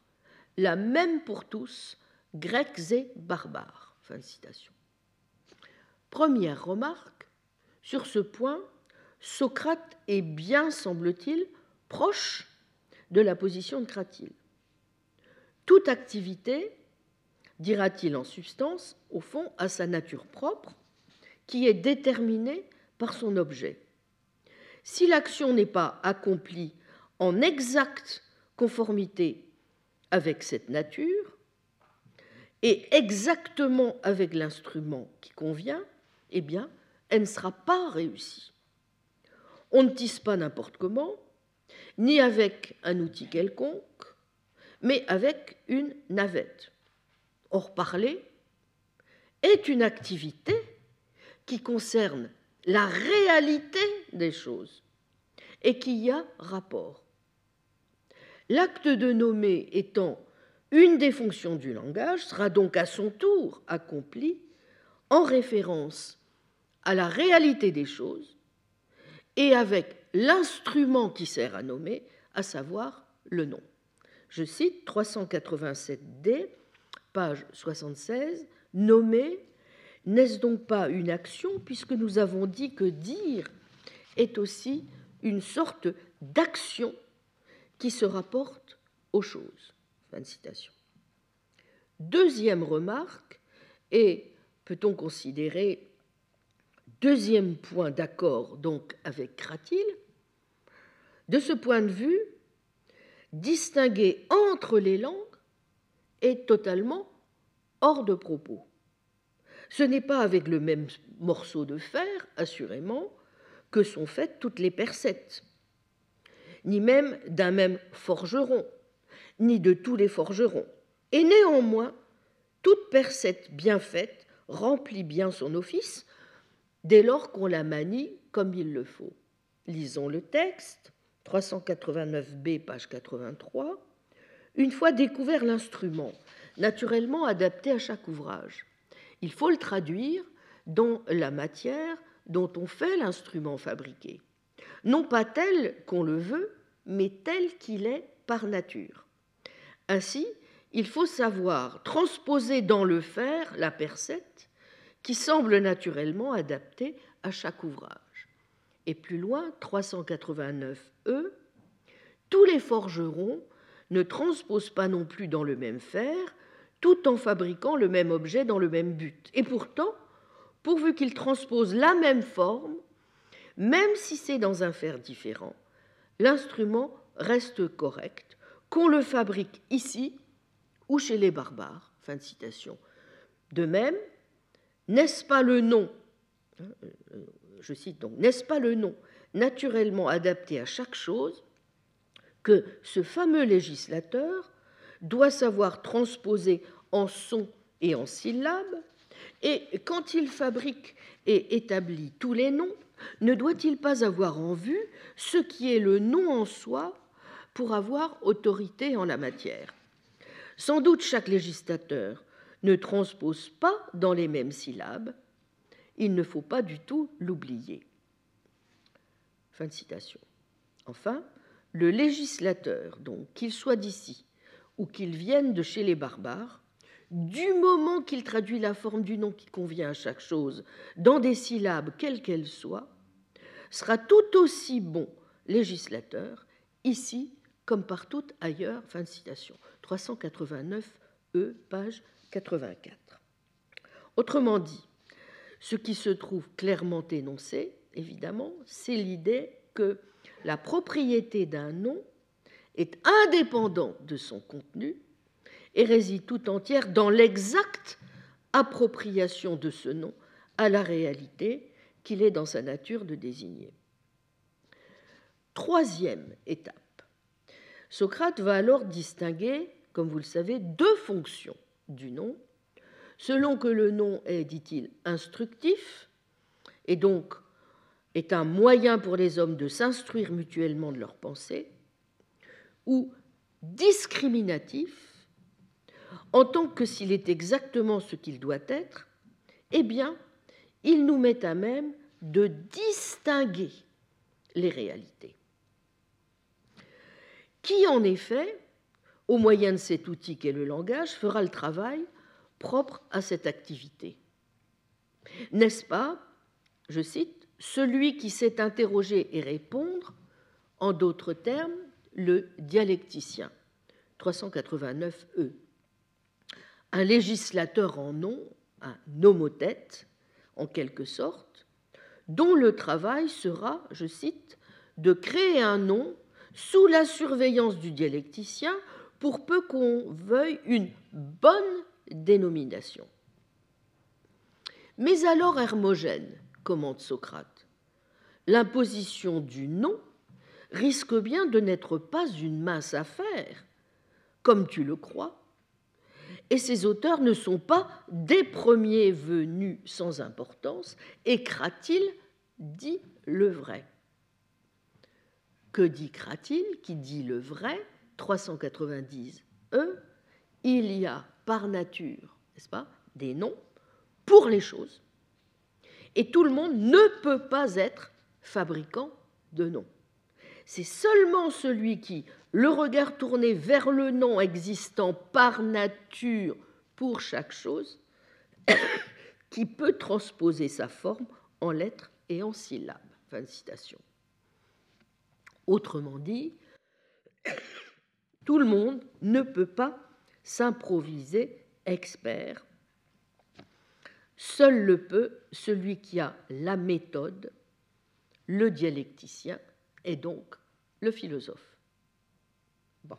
B: la même pour tous, grecs et barbares. Fin citation. Première remarque, sur ce point, Socrate est bien, semble-t-il, proche de la position de Cratyle. Toute activité, dira-t-il en substance, au fond, a sa nature propre, qui est déterminée par son objet. Si l'action n'est pas accomplie en exacte conformité avec cette nature et exactement avec l'instrument qui convient, eh bien, elle ne sera pas réussie. On ne tisse pas n'importe comment, ni avec un outil quelconque, mais avec une navette. Or, parler est une activité qui concerne la réalité des choses et qui y a rapport. L'acte de nommer étant une des fonctions du langage sera donc à son tour accompli en référence à la réalité des choses et avec l'instrument qui sert à nommer, à savoir le nom. Je cite 387D, page 76, nommer, n'est-ce donc pas une action puisque nous avons dit que dire est aussi une sorte d'action qui se rapporte aux choses? Deuxième remarque, et peut-on considérer deuxième point d'accord donc avec Cratyle, de ce point de vue, distinguer entre les langues est totalement hors de propos. Ce n'est pas avec le même morceau de fer, assurément, que sont faites toutes les percettes, ni même d'un même forgeron, ni de tous les forgerons. Et néanmoins, toute percette bien faite remplit bien son office dès lors qu'on la manie comme il le faut. Lisons le texte. 389b, page 83, une fois découvert l'instrument, naturellement adapté à chaque ouvrage, il faut le traduire dans la matière dont on fait l'instrument fabriqué, non pas tel qu'on le veut, mais tel qu'il est par nature. Ainsi, il faut savoir transposer dans le fer la percette qui semble naturellement adaptée à chaque ouvrage. Et plus loin, 389e, tous les forgerons ne transposent pas non plus dans le même fer, tout en fabriquant le même objet dans le même but. Et pourtant, pourvu qu'ils transposent la même forme, même si c'est dans un fer différent, l'instrument reste correct, qu'on le fabrique ici ou chez les barbares. Fin de citation. De même, n'est-ce pas le nom hein, euh, je cite donc, n'est-ce pas le nom naturellement adapté à chaque chose que ce fameux législateur doit savoir transposer en sons et en syllabes, et quand il fabrique et établit tous les noms, ne doit-il pas avoir en vue ce qui est le nom en soi pour avoir autorité en la matière? Sans doute chaque législateur ne transpose pas dans les mêmes syllabes, il ne faut pas du tout l'oublier. Fin de citation. Enfin, le législateur, donc, qu'il soit d'ici ou qu'il vienne de chez les barbares, du moment qu'il traduit la forme du nom qui convient à chaque chose dans des syllabes quelles qu'elles soient, sera tout aussi bon législateur ici comme partout ailleurs. Fin de citation. 389 E, page 84. Autrement dit, ce qui se trouve clairement énoncé, évidemment, c'est l'idée que la propriété d'un nom est indépendante de son contenu et réside tout entière dans l'exacte appropriation de ce nom à la réalité qu'il est dans sa nature de désigner. Troisième étape. Socrate va alors distinguer, comme vous le savez, deux fonctions du nom selon que le nom est, dit-il, instructif, et donc est un moyen pour les hommes de s'instruire mutuellement de leurs pensées, ou discriminatif, en tant que s'il est exactement ce qu'il doit être, eh bien, il nous met à même de distinguer les réalités. Qui, en effet, au moyen de cet outil qu'est le langage, fera le travail propre à cette activité N'est-ce pas, je cite, celui qui sait interroger et répondre, en d'autres termes, le dialecticien 389e. Un législateur en nom, un nomothète, en quelque sorte, dont le travail sera, je cite, de créer un nom sous la surveillance du dialecticien pour peu qu'on veuille une bonne dénomination. Mais alors Hermogène, commente Socrate, l'imposition du nom risque bien de n'être pas une mince affaire, comme tu le crois, et ces auteurs ne sont pas des premiers venus sans importance, et Cratil dit le vrai. Que dit Cratil qui dit le vrai? 390 E, il y a par nature, n'est-ce pas, des noms pour les choses, et tout le monde ne peut pas être fabricant de noms. C'est seulement celui qui, le regard tourné vers le nom existant par nature pour chaque chose, qui peut transposer sa forme en lettres et en syllabes. Fin citation. Autrement dit, tout le monde ne peut pas s'improviser expert. Seul le peut celui qui a la méthode, le dialecticien et donc le philosophe. Bon.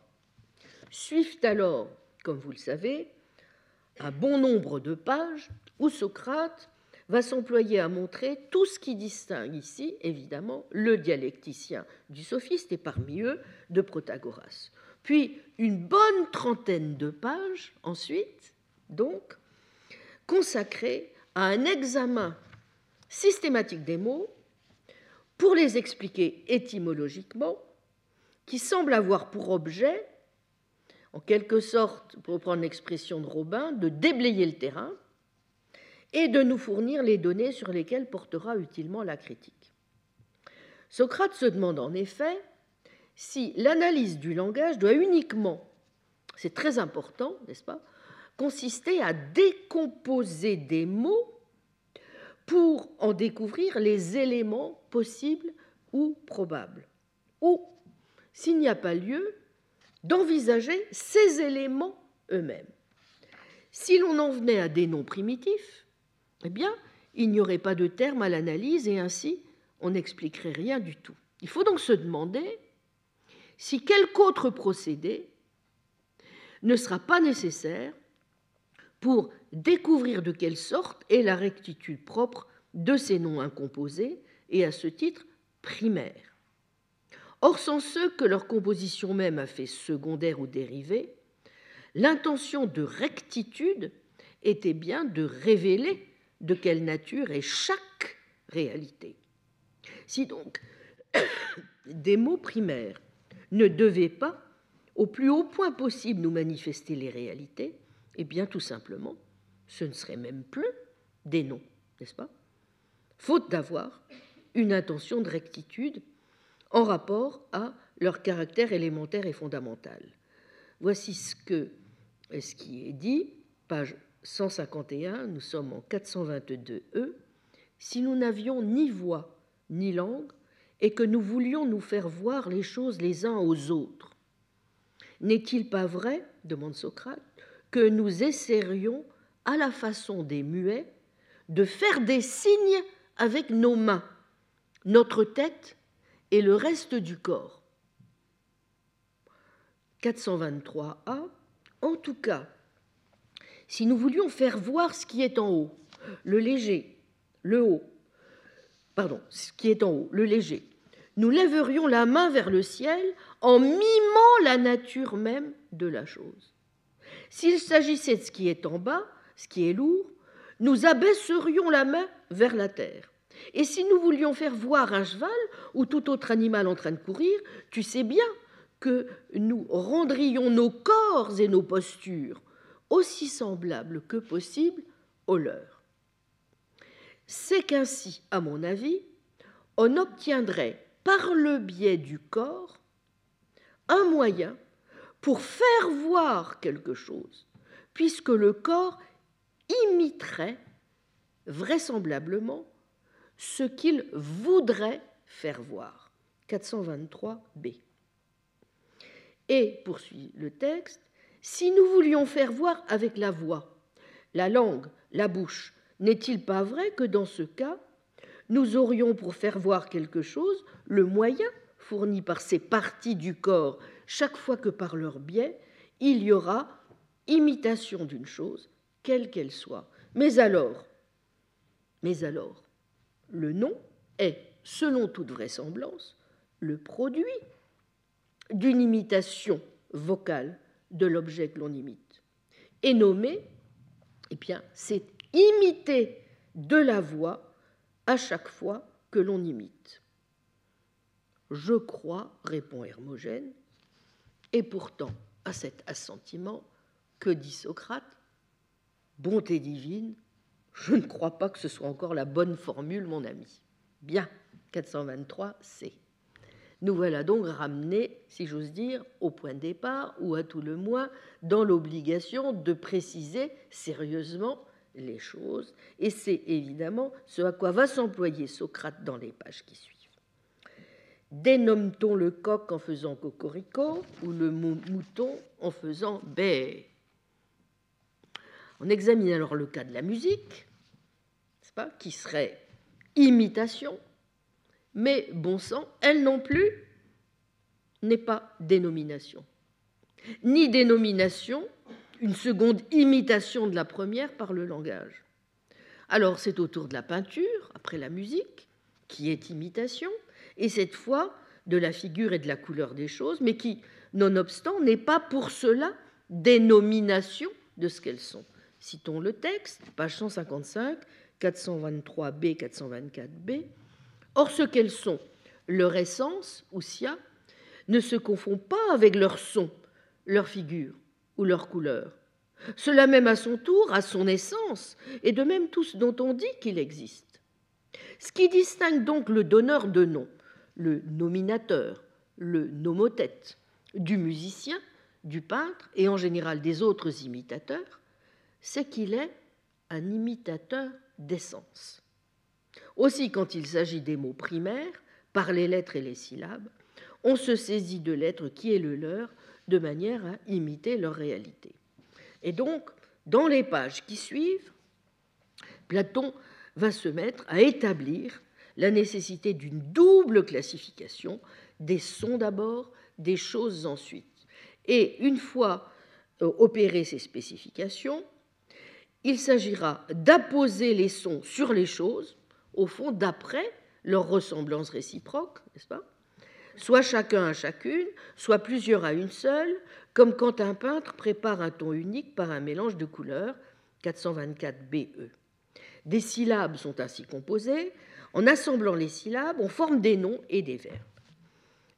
B: Suivent alors, comme vous le savez, un bon nombre de pages où Socrate va s'employer à montrer tout ce qui distingue ici, évidemment, le dialecticien du sophiste et parmi eux de Protagoras. Puis une bonne trentaine de pages ensuite, donc, consacrées à un examen systématique des mots pour les expliquer étymologiquement, qui semble avoir pour objet, en quelque sorte, pour reprendre l'expression de Robin, de déblayer le terrain et de nous fournir les données sur lesquelles portera utilement la critique. Socrate se demande en effet si l'analyse du langage doit uniquement, c'est très important, n'est-ce pas, consister à décomposer des mots pour en découvrir les éléments possibles ou probables, ou, s'il n'y a pas lieu, d'envisager ces éléments eux-mêmes. Si l'on en venait à des noms primitifs, eh bien, il n'y aurait pas de terme à l'analyse et ainsi on n'expliquerait rien du tout. Il faut donc se demander si quelque autre procédé ne sera pas nécessaire pour découvrir de quelle sorte est la rectitude propre de ces noms incomposés et à ce titre primaires. Or, sans ceux que leur composition même a fait secondaire ou dérivé, l'intention de rectitude était bien de révéler de quelle nature est chaque réalité. Si donc des mots primaires ne devaient pas, au plus haut point possible, nous manifester les réalités, eh bien tout simplement, ce ne serait même plus des noms, n'est-ce pas? Faute d'avoir une intention de rectitude en rapport à leur caractère élémentaire et fondamental. Voici ce, que, ce qui est dit, page 151, nous sommes en 422e. Si nous n'avions ni voix ni langue, et que nous voulions nous faire voir les choses les uns aux autres. N'est-il pas vrai, demande Socrate, que nous essaierions, à la façon des muets, de faire des signes avec nos mains, notre tête et le reste du corps? 423a. En tout cas, si nous voulions faire voir ce qui est en haut, le léger, le haut, pardon, ce qui est en haut, le léger, nous lèverions la main vers le ciel en mimant la nature même de la chose. S'il s'agissait de ce qui est en bas, ce qui est lourd, nous abaisserions la main vers la terre. Et si nous voulions faire voir un cheval ou tout autre animal en train de courir, tu sais bien que nous rendrions nos corps et nos postures aussi semblables que possible aux leurs c'est qu'ainsi, à mon avis, on obtiendrait par le biais du corps, un moyen pour faire voir quelque chose, puisque le corps imiterait vraisemblablement ce qu'il voudrait faire voir. 423b. Et, poursuit le texte, si nous voulions faire voir avec la voix, la langue, la bouche, n'est-il pas vrai que dans ce cas, nous aurions pour faire voir quelque chose le moyen fourni par ces parties du corps chaque fois que par leur biais, il y aura imitation d'une chose, quelle qu'elle soit. Mais alors, mais alors, le nom est, selon toute vraisemblance, le produit d'une imitation vocale de l'objet que l'on imite. Et nommé, eh bien, c'est imiter de la voix à chaque fois que l'on imite. Je crois, répond Hermogène, et pourtant, à cet assentiment, que dit Socrate Bonté divine, je ne crois pas que ce soit encore la bonne formule, mon ami. Bien, 423 C. Nous voilà donc ramenés, si j'ose dire, au point de départ, ou à tout le moins dans l'obligation de préciser sérieusement les choses, et c'est évidemment ce à quoi va s'employer Socrate dans les pages qui suivent. Dénomme-t-on le coq en faisant cocorico ou le mouton en faisant bé On examine alors le cas de la musique, pas, qui serait imitation, mais bon sang, elle non plus n'est pas dénomination. Ni dénomination, une seconde imitation de la première par le langage. Alors c'est autour de la peinture, après la musique, qui est imitation, et cette fois de la figure et de la couleur des choses, mais qui, nonobstant, n'est pas pour cela dénomination de ce qu'elles sont. Citons le texte, page 155, 423b, 424b. Or, ce qu'elles sont, leur essence, ou sia, ne se confond pas avec leur son, leur figure ou leur couleur. Cela même à son tour a son essence, et de même tout ce dont on dit qu'il existe. Ce qui distingue donc le donneur de nom le nominateur, le nomothète, du musicien, du peintre et en général des autres imitateurs, c'est qu'il est un imitateur d'essence. Aussi, quand il s'agit des mots primaires, par les lettres et les syllabes, on se saisit de l'être qui est le leur de manière à imiter leur réalité. Et donc, dans les pages qui suivent, Platon va se mettre à établir la nécessité d'une double classification, des sons d'abord, des choses ensuite. Et une fois euh, opérées ces spécifications, il s'agira d'apposer les sons sur les choses, au fond, d'après leur ressemblance réciproque, n'est-ce pas? Soit chacun à chacune, soit plusieurs à une seule, comme quand un peintre prépare un ton unique par un mélange de couleurs, 424 BE. Des syllabes sont ainsi composées, en assemblant les syllabes, on forme des noms et des verbes.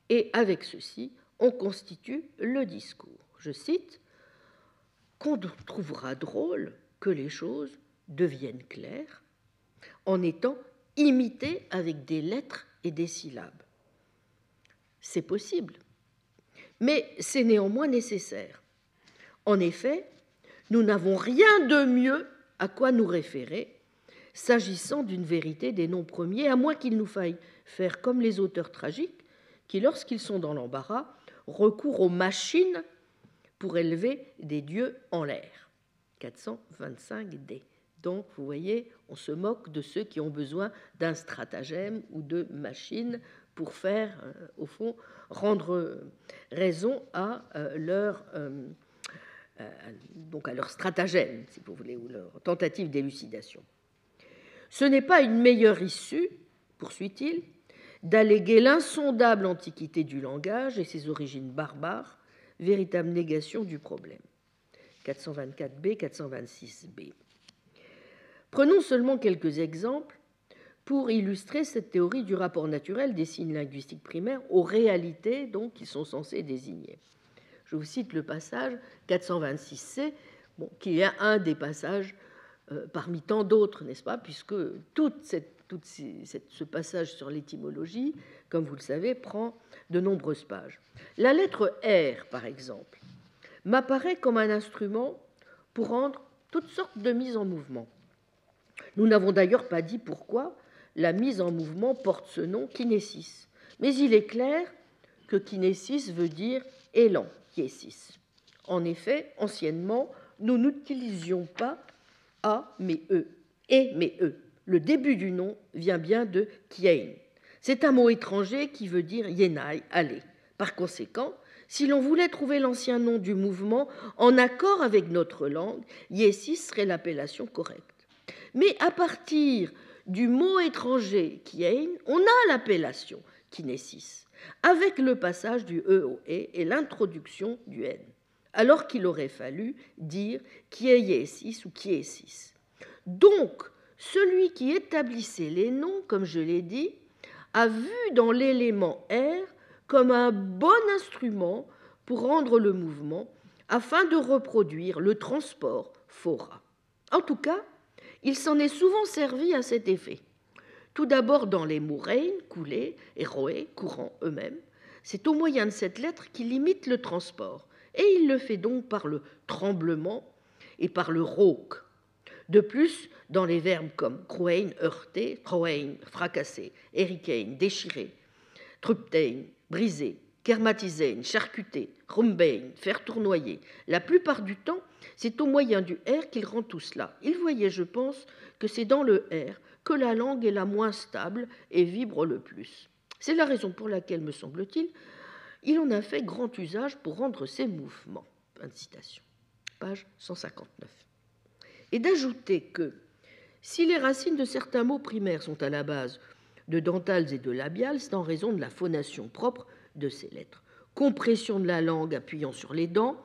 B: Et avec ceci, on constitue le discours. Je cite Qu'on trouvera drôle que les choses deviennent claires en étant imitées avec des lettres et des syllabes. C'est possible, mais c'est néanmoins nécessaire. En effet, nous n'avons rien de mieux à quoi nous référer s'agissant d'une vérité des noms premiers, à moins qu'il nous faille faire comme les auteurs tragiques, qui, lorsqu'ils sont dans l'embarras, recourent aux machines pour élever des dieux en l'air. 425D. Donc, vous voyez, on se moque de ceux qui ont besoin d'un stratagème ou de machines pour faire, euh, au fond, rendre raison à euh, leur, euh, donc à leur stratagème, si vous voulez, ou leur tentative d'élucidation. Ce n'est pas une meilleure issue, poursuit-il, d'alléguer l'insondable antiquité du langage et ses origines barbares, véritable négation du problème. 424b, 426b. Prenons seulement quelques exemples pour illustrer cette théorie du rapport naturel des signes linguistiques primaires aux réalités donc qu'ils sont censés désigner. Je vous cite le passage 426c, qui est un des passages euh, parmi tant d'autres, n'est-ce pas, puisque tout ce passage sur l'étymologie, comme vous le savez, prend de nombreuses pages. La lettre R, par exemple, m'apparaît comme un instrument pour rendre toutes sortes de mises en mouvement. Nous n'avons d'ailleurs pas dit pourquoi la mise en mouvement porte ce nom kinésis. Mais il est clair que kinésis veut dire élan, kiésis. En effet, anciennement, nous n'utilisions pas a mais e, et mais e. Le début du nom vient bien de kiein. C'est un mot étranger qui veut dire yenai, aller. Par conséquent, si l'on voulait trouver l'ancien nom du mouvement en accord avec notre langue, yesis serait l'appellation correcte. Mais à partir du mot étranger kiein, on a l'appellation kinésis, avec le passage du e au e et l'introduction du n, alors qu'il aurait fallu dire kiéiesis ou kiésis. Donc, celui qui établissait les noms, comme je l'ai dit, a vu dans l'élément R comme un bon instrument pour rendre le mouvement afin de reproduire le transport fora. En tout cas, il s'en est souvent servi à cet effet. Tout d'abord dans les mouraines, coulées, et roé, courants eux-mêmes. C'est au moyen de cette lettre qu'il imite le transport, et il le fait donc par le tremblement et par le rauque. De plus, dans les verbes comme croein, heurter, troein, fracasser, erikein, déchirer, truptein, briser, kermatisein, charcuter, rumbein, faire tournoyer, la plupart du temps, c'est au moyen du R qu'il rend tout cela. Il voyait, je pense, que c'est dans le R que la langue est la moins stable et vibre le plus. C'est la raison pour laquelle, me semble-t-il, il en a fait grand usage pour rendre ses mouvements. citation. Page 159 et d'ajouter que si les racines de certains mots primaires sont à la base de dentales et de labiales, c'est en raison de la phonation propre de ces lettres. Compression de la langue appuyant sur les dents,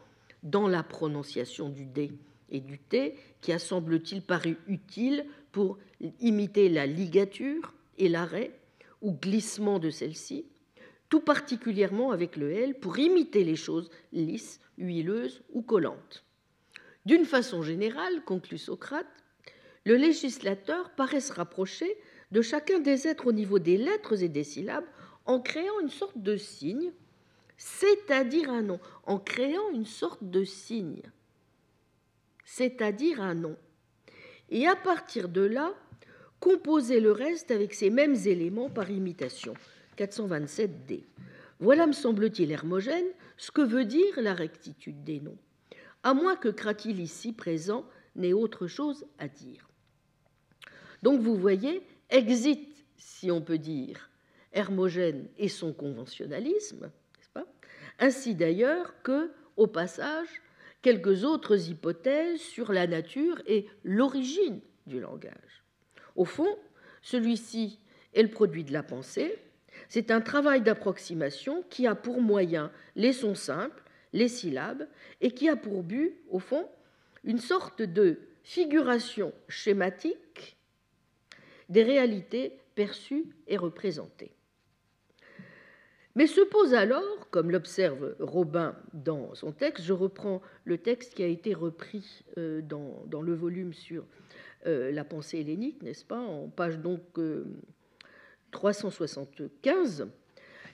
B: dans la prononciation du D et du T, qui a semble-t-il paru utile pour imiter la ligature et l'arrêt ou glissement de celle-ci, tout particulièrement avec le L pour imiter les choses lisses, huileuses ou collantes. D'une façon générale, conclut Socrate, le législateur paraît se rapprocher de chacun des êtres au niveau des lettres et des syllabes en créant une sorte de signe, c'est-à-dire un nom, en créant une sorte de signe, c'est-à-dire un nom. Et à partir de là, composer le reste avec ces mêmes éléments par imitation. 427D. Voilà, me semble-t-il, Hermogène, ce que veut dire la rectitude des noms à moins que Cratil ici présent n'ait autre chose à dire. Donc vous voyez, exit, si on peut dire, Hermogène et son conventionnalisme, ainsi d'ailleurs que, au passage, quelques autres hypothèses sur la nature et l'origine du langage. Au fond, celui-ci est le produit de la pensée, c'est un travail d'approximation qui a pour moyen les sons simples, les syllabes, et qui a pour but, au fond, une sorte de figuration schématique des réalités perçues et représentées. Mais se pose alors, comme l'observe Robin dans son texte, je reprends le texte qui a été repris euh, dans, le volume sur euh, la pensée hellénique, n'est-ce pas, en page donc 375, euh,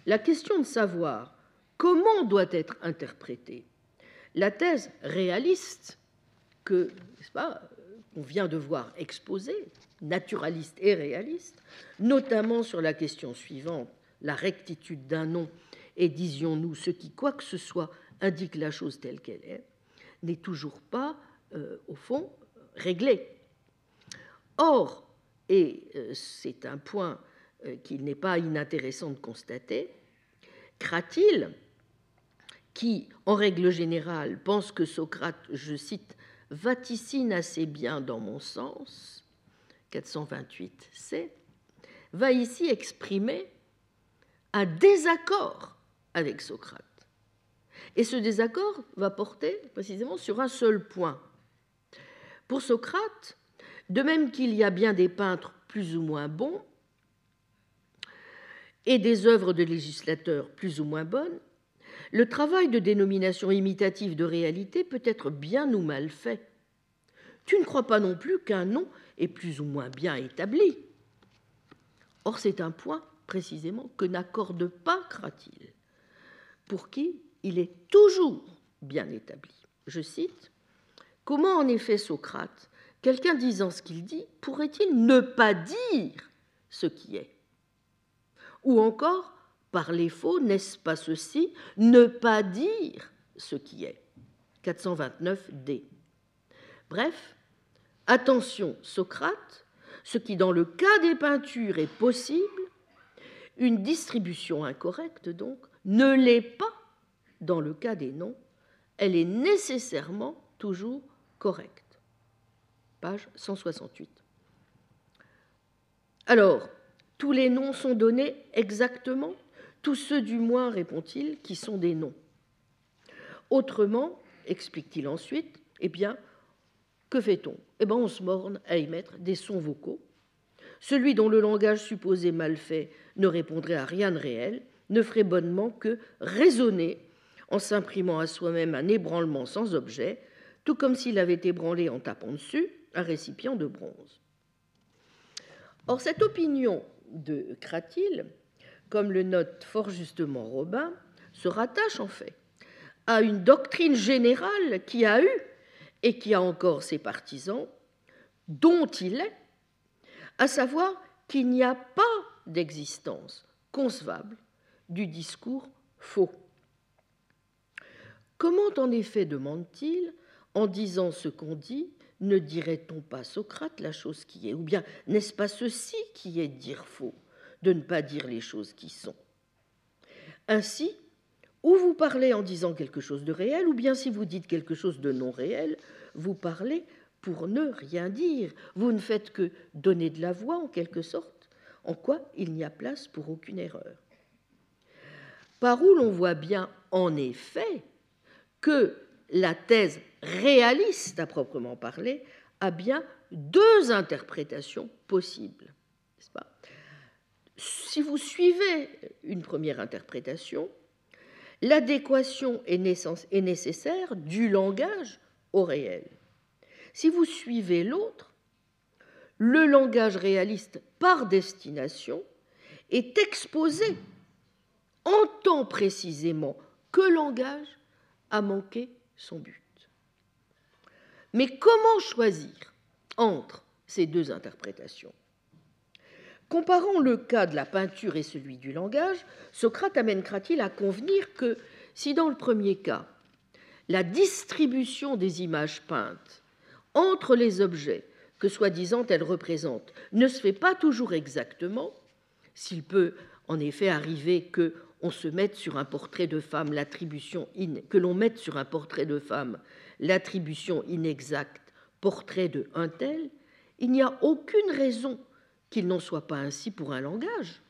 B: la question de savoir comment doit être interprétée la thèse réaliste que, pas, on vient de voir exposée, naturaliste et réaliste, notamment sur la question suivante, la rectitude d'un nom, et disions-nous ce qui, quoi que ce soit, indique la chose telle qu'elle est, n'est toujours pas, euh, au fond, réglée. Or, et euh, c'est un point euh, qu'il n'est pas inintéressant de constater, Cratil, qui, en règle générale, pense que Socrate, je cite, vaticine assez bien dans mon sens, 428c, va ici exprimer un désaccord avec Socrate. Et ce désaccord va porter précisément sur un seul point. Pour Socrate, de même qu'il y a bien des peintres plus ou moins bons et des œuvres de législateurs plus ou moins bonnes, le travail de dénomination imitative de réalité peut être bien ou mal fait. Tu ne crois pas non plus qu'un nom est plus ou moins bien établi. Or, c'est un point précisément que n'accorde pas Cratyle, pour qui il est toujours bien établi. Je cite Comment en effet Socrate, quelqu'un disant ce qu'il dit, pourrait-il ne pas dire ce qui est? Ou encore, par les faux, n'est-ce pas ceci, ne pas dire ce qui est? 429d. Bref, attention, Socrate, ce qui dans le cas des peintures est possible, une distribution incorrecte donc, ne l'est pas dans le cas des noms, elle est nécessairement toujours correcte. Page 168. Alors, tous les noms sont donnés exactement? Tous ceux du moins, répond-il, qui sont des noms. Autrement, explique-t-il ensuite, eh bien, que fait-on? Eh bien, on se morne à émettre des sons vocaux. Celui dont le langage supposé mal fait ne répondrait à rien de réel, ne ferait bonnement que raisonner en s'imprimant à soi-même un ébranlement sans objet, tout comme s'il avait ébranlé en tapant dessus un récipient de bronze. Or, cette opinion de Cratyle, comme le note fort justement Robin, se rattache en fait à une doctrine générale qui a eu et qui a encore ses partisans, dont il est, à savoir qu'il n'y a pas d'existence concevable du discours faux. Comment en effet, demande-t-il, en disant ce qu'on dit, ne dirait-on pas Socrate la chose qui est Ou bien n'est-ce pas ceci qui est dire faux, de ne pas dire les choses qui sont? Ainsi, ou vous parlez en disant quelque chose de réel, ou bien si vous dites quelque chose de non réel, vous parlez pour ne rien dire. Vous ne faites que donner de la voix en quelque sorte, en quoi il n'y a place pour aucune erreur. Par où l'on voit bien en effet que la thèse réaliste à proprement parler a bien deux interprétations possibles. Pas? Si vous suivez une première interprétation, l'adéquation est nécessaire du langage au réel. Si vous suivez l'autre, le langage réaliste par destination est exposé en tant précisément que langage a manqué son but. Mais comment choisir entre ces deux interprétations? Comparant le cas de la peinture et celui du langage, Socrate amènera-t-il à convenir que si dans le premier cas, la distribution des images peintes entre les objets que soi-disant elles représentent ne se fait pas toujours exactement, s'il peut en effet arriver que on se mette sur un portrait de femme l'attribution que l'on mette sur un portrait de femme l'attribution inexacte portrait de un tel, il n'y a aucune raison qu'il n'en soit pas ainsi pour un langage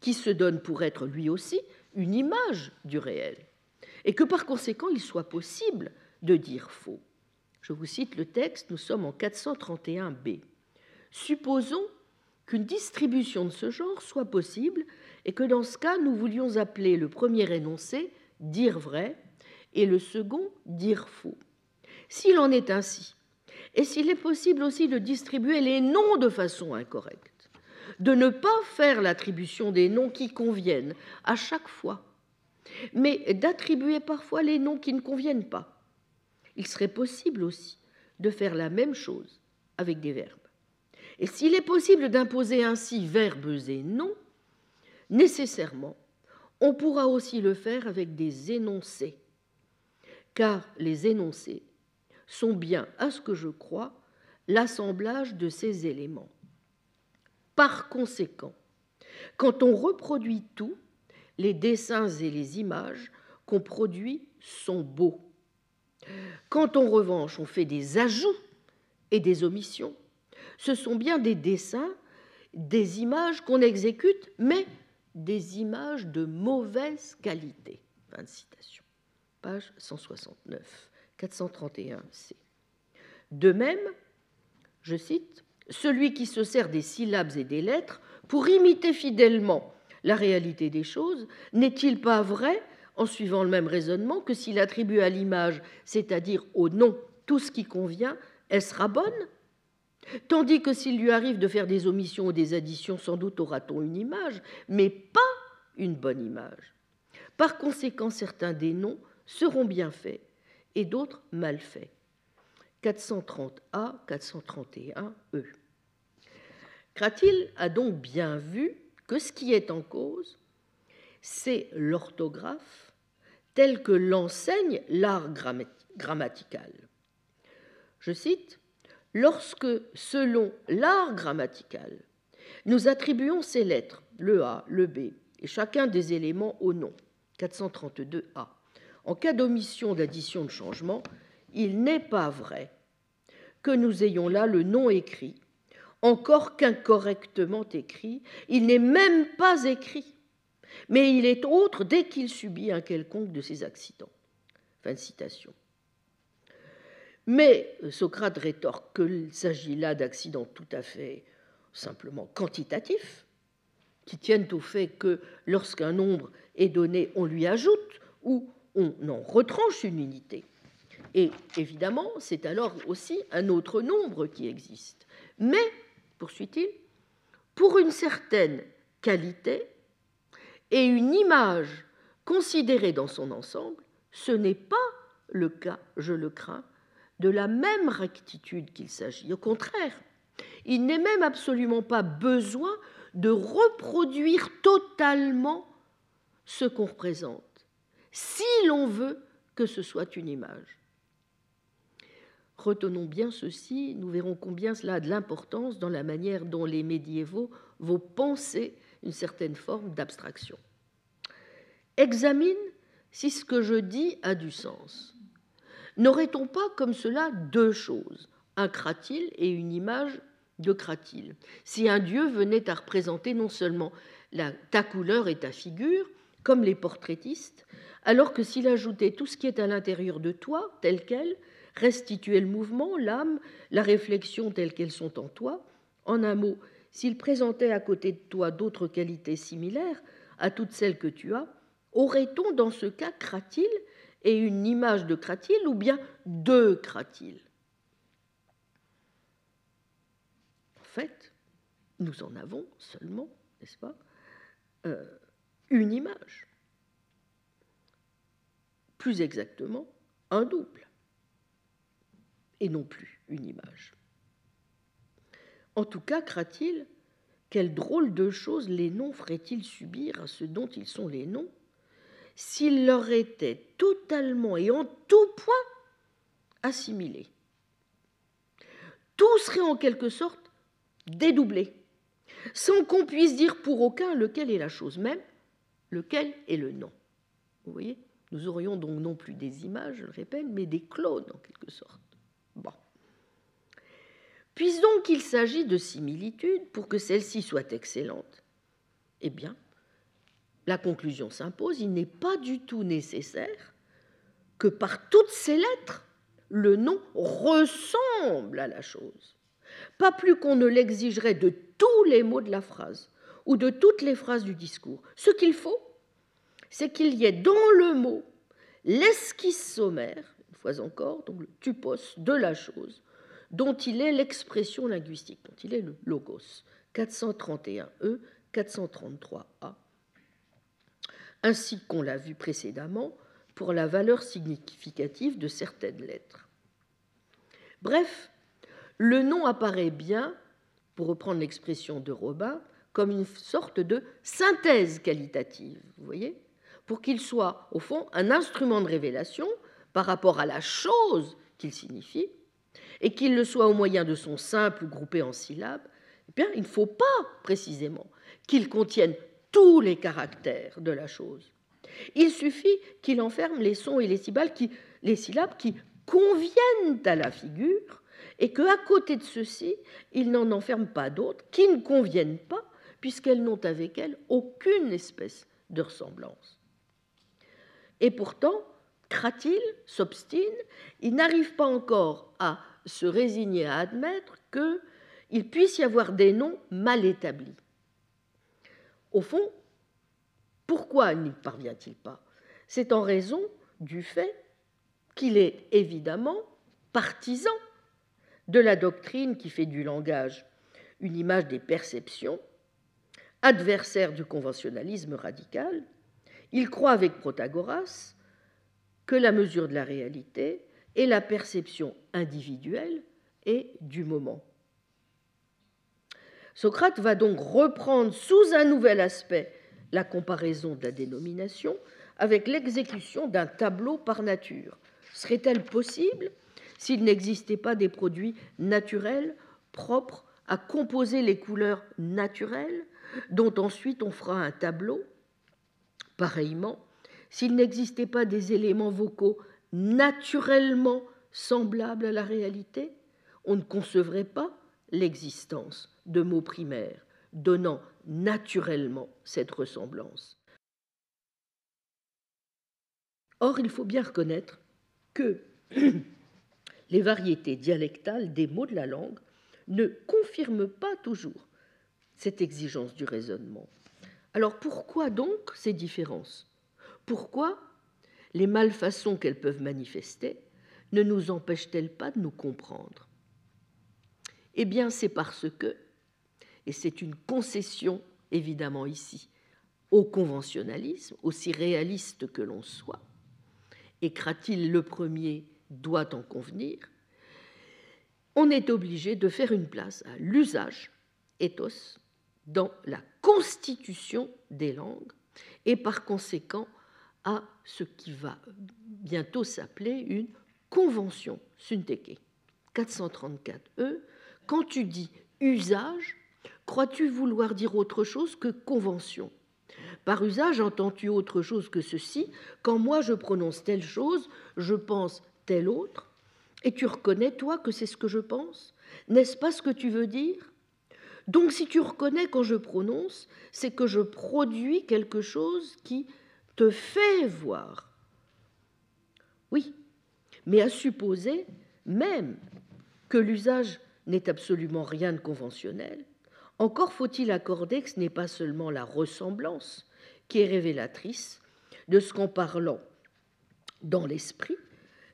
B: qui se donne pour être lui aussi une image du réel et que par conséquent il soit possible de dire faux. Je vous cite le texte, nous sommes en 431b. Supposons qu'une distribution de ce genre soit possible et que dans ce cas, nous voulions appeler le premier énoncé dire vrai et le second dire faux. S'il en est ainsi, et s'il est possible aussi de distribuer les noms de façon incorrecte, de ne pas faire l'attribution des noms qui conviennent à chaque fois, mais d'attribuer parfois les noms qui ne conviennent pas, il serait possible aussi de faire la même chose avec des verbes. Et s'il est possible d'imposer ainsi verbes et noms, nécessairement, on pourra aussi le faire avec des énoncés, car les énoncés sont bien, à ce que je crois, l'assemblage de ces éléments. Par conséquent, quand on reproduit tout, les dessins et les images qu'on produit sont beaux. Quand en revanche on fait des ajouts et des omissions, ce sont bien des dessins, des images qu'on exécute, mais des images de mauvaise qualité. Fin de citation. Page 169, 431c. De même, je cite, celui qui se sert des syllabes et des lettres pour imiter fidèlement la réalité des choses, n'est-il pas vrai, en suivant le même raisonnement, que s'il attribue à l'image, c'est-à-dire au nom, tout ce qui convient, elle sera bonne Tandis que s'il lui arrive de faire des omissions ou des additions, sans doute aura-t-on une image, mais pas une bonne image. Par conséquent, certains des noms seront bien faits et d'autres mal faits. 430A, 431E. Cratil a donc bien vu que ce qui est en cause, c'est l'orthographe tel que l'enseigne l'art grammatical. Je cite Lorsque, selon l'art grammatical, nous attribuons ces lettres, le A, le B, et chacun des éléments au nom, 432A, en cas d'omission, d'addition, de changement, il n'est pas vrai que nous ayons là le nom écrit, encore qu'incorrectement écrit, il n'est même pas écrit, mais il est autre dès qu'il subit un quelconque de ces accidents. Fin de citation. Mais Socrate rétorque qu'il s'agit là d'accidents tout à fait simplement quantitatifs, qui tiennent au fait que lorsqu'un nombre est donné, on lui ajoute ou on en retranche une unité. Et évidemment, c'est alors aussi un autre nombre qui existe. Mais, poursuit-il, pour une certaine qualité et une image considérée dans son ensemble, ce n'est pas le cas, je le crains, de la même rectitude qu'il s'agit. Au contraire, il n'est même absolument pas besoin de reproduire totalement ce qu'on représente, si l'on veut que ce soit une image. Retenons bien ceci, nous verrons combien cela a de l'importance dans la manière dont les médiévaux vont penser une certaine forme d'abstraction. Examine si ce que je dis a du sens. N'aurait-on pas comme cela deux choses, un cratyle et une image de cratyle Si un dieu venait à représenter non seulement ta couleur et ta figure, comme les portraitistes, alors que s'il ajoutait tout ce qui est à l'intérieur de toi, tel quel, restituait le mouvement, l'âme, la réflexion telles qu'elles sont en toi, en un mot, s'il présentait à côté de toi d'autres qualités similaires à toutes celles que tu as, aurait-on dans ce cas cratyle et une image de Cratyle ou bien deux Cratyle En fait, nous en avons seulement, n'est-ce pas, euh, une image. Plus exactement, un double, et non plus une image. En tout cas, Cratyle, quelle drôle de choses les noms feraient-ils subir à ceux dont ils sont les noms s'il leur était totalement et en tout point assimilé. Tout serait en quelque sorte dédoublé, sans qu'on puisse dire pour aucun lequel est la chose même, lequel est le nom. Vous voyez Nous aurions donc non plus des images, je le répète, mais des clones en quelque sorte. Bon. Puis donc il s'agit de similitudes pour que celle-ci soit excellente, eh bien, la conclusion s'impose, il n'est pas du tout nécessaire que par toutes ces lettres, le nom ressemble à la chose. Pas plus qu'on ne l'exigerait de tous les mots de la phrase ou de toutes les phrases du discours. Ce qu'il faut, c'est qu'il y ait dans le mot l'esquisse sommaire, une fois encore, donc le tupos de la chose, dont il est l'expression linguistique, dont il est le logos. 431e, 433a ainsi qu'on l'a vu précédemment pour la valeur significative de certaines lettres. Bref, le nom apparaît bien, pour reprendre l'expression de Robin, comme une sorte de synthèse qualitative, vous voyez, pour qu'il soit, au fond, un instrument de révélation par rapport à la chose qu'il signifie, et qu'il le soit au moyen de son simple ou groupé en syllabes, eh bien, il ne faut pas précisément qu'il contienne tous les caractères de la chose. Il suffit qu'il enferme les sons et les syllabes qui, les syllabes qui conviennent à la figure et qu'à côté de ceci, il n'en enferme pas d'autres qui ne conviennent pas puisqu'elles n'ont avec elles aucune espèce de ressemblance. Et pourtant, Cratil s'obstine, il n'arrive pas encore à se résigner à admettre qu'il puisse y avoir des noms mal établis. Au fond, pourquoi n'y parvient-il pas? C'est en raison du fait qu'il est évidemment partisan de la doctrine qui fait du langage une image des perceptions, adversaire du conventionnalisme radical, il croit avec Protagoras que la mesure de la réalité est la perception individuelle et du moment. Socrate va donc reprendre sous un nouvel aspect la comparaison de la dénomination avec l'exécution d'un tableau par nature. Serait-elle possible s'il n'existait pas des produits naturels propres à composer les couleurs naturelles dont ensuite on fera un tableau? Pareillement, s'il n'existait pas des éléments vocaux naturellement semblables à la réalité, on ne concevrait pas l'existence de mots primaires donnant naturellement cette ressemblance. Or, il faut bien reconnaître que les variétés dialectales des mots de la langue ne confirment pas toujours cette exigence du raisonnement. Alors pourquoi donc ces différences? Pourquoi les malfaçons qu'elles peuvent manifester ne nous empêchent-elles pas de nous comprendre? Eh bien c'est parce que, et c'est une concession évidemment ici, au conventionnalisme, aussi réaliste que l'on soit, et Cratil le premier doit en convenir, on est obligé de faire une place à l'usage, ethos, dans la constitution des langues et par conséquent à ce qui va bientôt s'appeler une convention synthétique. 434e, quand tu dis usage, crois-tu vouloir dire autre chose que convention? Par usage, entends-tu autre chose que ceci? Quand moi je prononce telle chose, je pense telle autre, et tu reconnais, toi, que c'est ce que je pense? N'est-ce pas ce que tu veux dire? Donc si tu reconnais quand je prononce, c'est que je produis quelque chose qui fait voir. Oui, mais à supposer même que l'usage n'est absolument rien de conventionnel, encore faut-il accorder que ce n'est pas seulement la ressemblance qui est révélatrice de ce qu'en parlant dans l'esprit,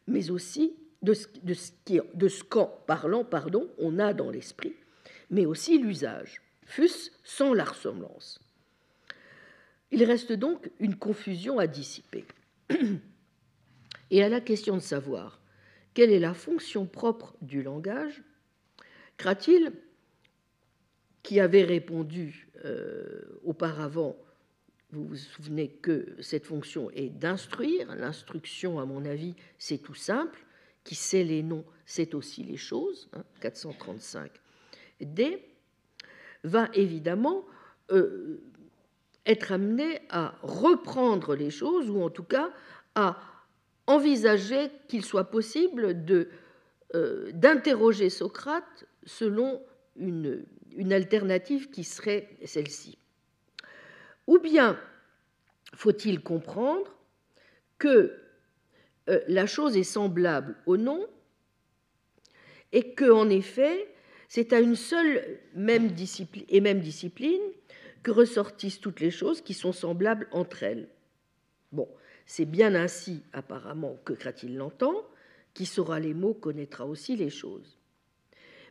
B: mais aussi de ce, de ce qu'en parlant, pardon, on a dans l'esprit, mais aussi l'usage, fût-ce sans la ressemblance. Il reste donc une confusion à dissiper. Et à la question de savoir quelle est la fonction propre du langage, Cratil, qui avait répondu euh, auparavant, vous vous souvenez que cette fonction est d'instruire, l'instruction, à mon avis, c'est tout simple, qui sait les noms, c'est aussi les choses, 435 hein, va évidemment euh, être amené à reprendre les choses, ou en tout cas à envisager qu'il soit possible euh, d'interroger Socrate selon une, alternative qui serait celle-ci. Ou bien faut-il comprendre que euh, la chose est semblable au nom et que, en effet, c'est à une seule et même discipline ressortissent toutes les choses qui sont semblables entre elles. Bon, c'est bien ainsi apparemment que Cratil l'entend, qui saura les mots connaîtra aussi les choses.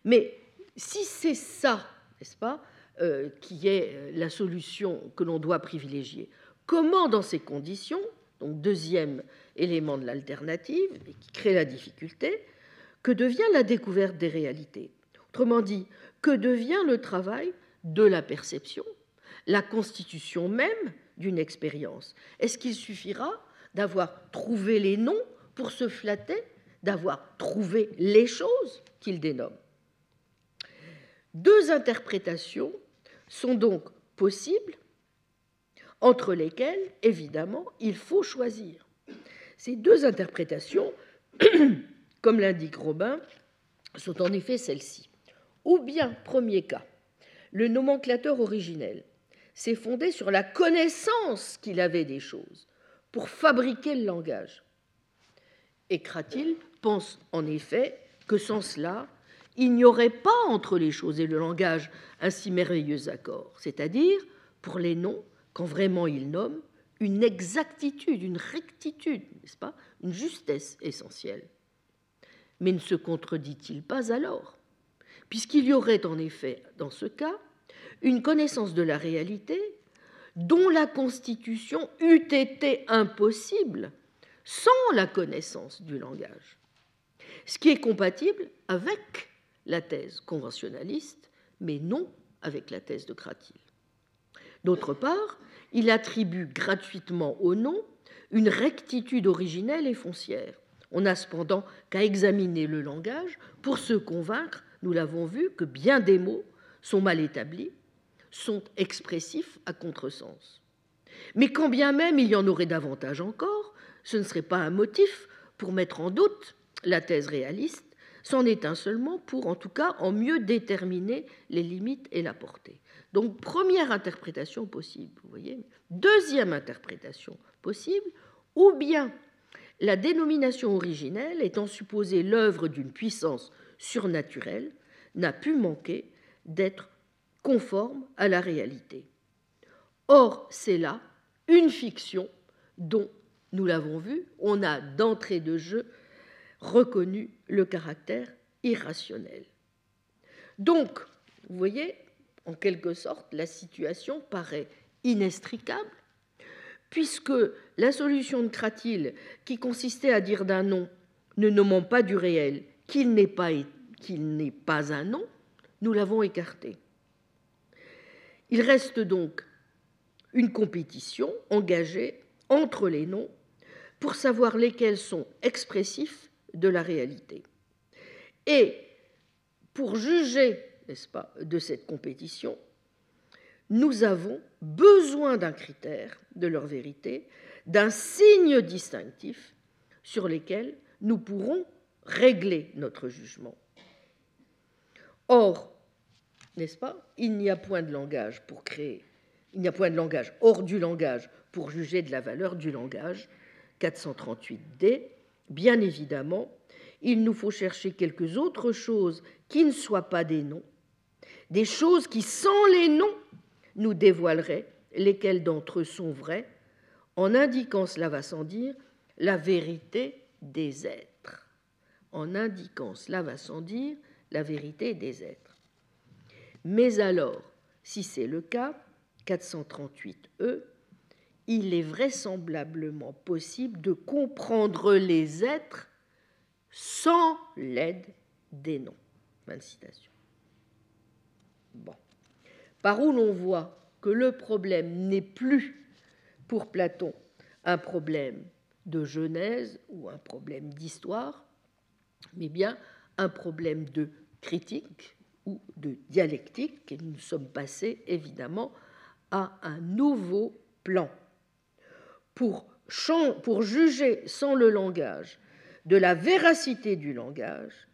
B: Mais si c'est ça, n'est-ce pas, euh, qui est euh, la solution que l'on doit privilégier, comment dans ces conditions, donc deuxième élément de l'alternative, et qui crée la difficulté, que devient la découverte des réalités? Autrement dit, que devient le travail de la perception, la constitution même d'une expérience Est-ce qu'il suffira d'avoir trouvé les noms pour se flatter, d'avoir trouvé les choses qu'il dénomme? Deux interprétations sont donc possibles, entre lesquelles, évidemment, il faut choisir. Ces deux interprétations, comme l'indique Robin, sont en effet celles-ci. Ou bien, premier cas, le nomenclateur originel s'est fondé sur la connaissance qu'il avait des choses pour fabriquer le langage. Et Cratil pense en effet que sans cela, il n'y aurait pas entre les choses et le langage un si merveilleux accord, c'est-à-dire, pour les noms, quand vraiment ils nomment, une exactitude, une rectitude, n'est-ce pas, une justesse essentielle. Mais ne se contredit-il pas alors? Puisqu'il y aurait en effet, dans ce cas, une connaissance de la réalité dont la constitution eût été impossible sans la connaissance du langage, ce qui est compatible avec la thèse conventionnaliste, mais non avec la thèse de Cratil. D'autre part, il attribue gratuitement au nom une rectitude originelle et foncière. On n'a cependant qu'à examiner le langage pour se convaincre, nous l'avons vu, que bien des mots sont mal établis, sont expressifs à contresens. Mais quand bien même il y en aurait davantage encore, ce ne serait pas un motif pour mettre en doute la thèse réaliste, c'en est un seulement pour, en tout cas, en mieux déterminer les limites et la portée. Donc, première interprétation possible, vous voyez. Deuxième interprétation possible, ou bien la dénomination originelle, étant supposée l'œuvre d'une puissance surnaturelle, n'a pu manquer d'être conforme à la réalité. Or, c'est là une fiction dont, nous l'avons vu, on a d'entrée de jeu reconnu le caractère irrationnel. Donc, vous voyez, en quelque sorte, la situation paraît inextricable, puisque la solution de Cratil, qui consistait à dire d'un nom, ne nommant pas du réel, qu'il n'est pas, qu'il n'est pas un nom, nous l'avons écarté. Il reste donc une compétition engagée entre les noms pour savoir lesquels sont expressifs de la réalité. Et pour juger, n'est-ce pas, de cette compétition, nous avons besoin d'un critère de leur vérité, d'un signe distinctif sur lesquels nous pourrons régler notre jugement. Or, n'est-ce pas, il n'y a point de langage pour créer, il n'y a point de langage hors du langage pour juger de la valeur du langage. 438D, bien évidemment, il nous faut chercher quelques autres choses qui ne soient pas des noms, des choses qui, sans les noms, nous dévoileraient lesquels d'entre eux sont vrais, en indiquant, cela va sans dire, la vérité des êtres. En indiquant, cela va sans dire, la vérité des êtres. Mais alors, si c'est le cas, 438e, il est vraisemblablement possible de comprendre les êtres sans l'aide des noms. Fin citation. Bon. Par où l'on voit que le problème n'est plus pour Platon un problème de genèse ou un problème d'histoire, mais bien un problème de critique ou de dialectique, et nous sommes passés évidemment à un nouveau plan. Pour, pour juger sans le langage de la véracité du langage,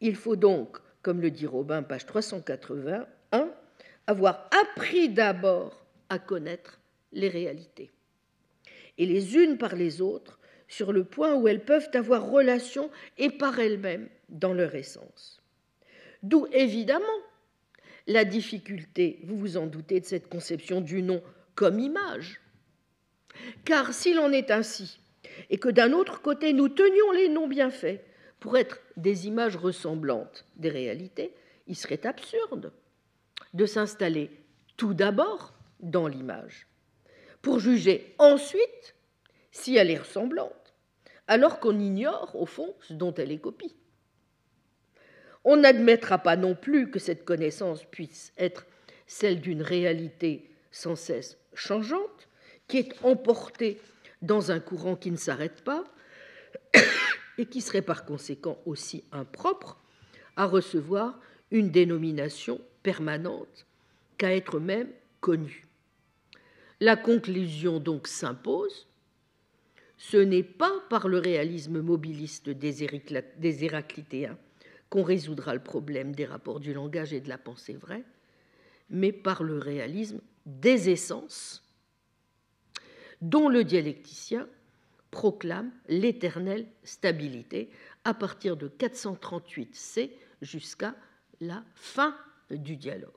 B: il faut donc, comme le dit Robin, page 381, avoir appris d'abord à connaître les réalités, et les unes par les autres, sur le point où elles peuvent avoir relation et par elles-mêmes dans leur essence. D'où évidemment la difficulté, vous vous en doutez, de cette conception du nom comme image. Car s'il en est ainsi, et que d'un autre côté nous tenions les noms bien faits pour être des images ressemblantes des réalités, il serait absurde de s'installer tout d'abord dans l'image, pour juger ensuite si elle est ressemblante, alors qu'on ignore au fond ce dont elle est copie. On n'admettra pas non plus que cette connaissance puisse être celle d'une réalité sans cesse changeante, qui est emportée dans un courant qui ne s'arrête pas et qui serait par conséquent aussi impropre à recevoir une dénomination permanente qu'à être même connue. La conclusion donc s'impose. Ce n'est pas par le réalisme mobiliste des Héraclitéens qu'on résoudra le problème des rapports du langage et de la pensée vraie, mais par le réalisme des essences dont le dialecticien proclame l'éternelle stabilité à partir de 438c jusqu'à la fin du dialogue.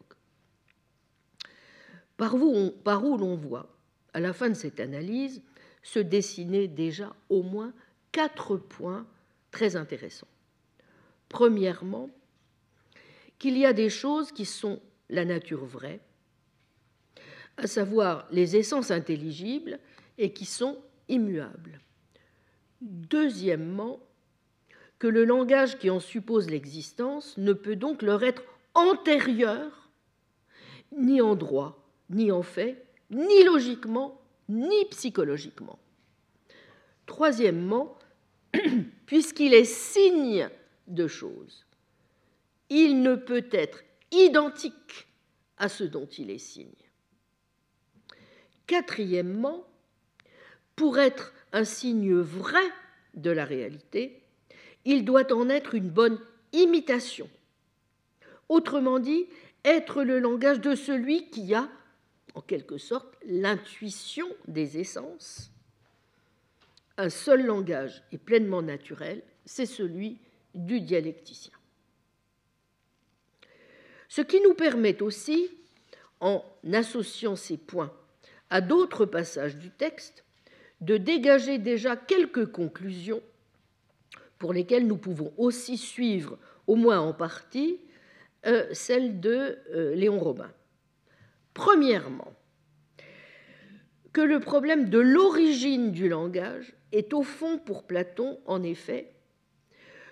B: Par où l'on voit, à la fin de cette analyse, se dessiner déjà au moins quatre points très intéressants. Premièrement, qu'il y a des choses qui sont la nature vraie, à savoir les essences intelligibles et qui sont immuables. Deuxièmement, que le langage qui en suppose l'existence ne peut donc leur être antérieur, ni en droit, ni en fait, ni logiquement, ni psychologiquement. Troisièmement, puisqu'il est signe de choses, il ne peut être identique à ce dont il est signe. Quatrièmement, pour être un signe vrai de la réalité, il doit en être une bonne imitation. Autrement dit, être le langage de celui qui a, en quelque sorte, l'intuition des essences. Un seul langage est pleinement naturel, c'est celui du dialecticien. Ce qui nous permet aussi, en associant ces points à d'autres passages du texte, de dégager déjà quelques conclusions pour lesquelles nous pouvons aussi suivre, au moins en partie, euh, celle de euh, Léon Robin. Premièrement, que le problème de l'origine du langage est au fond pour Platon, en effet,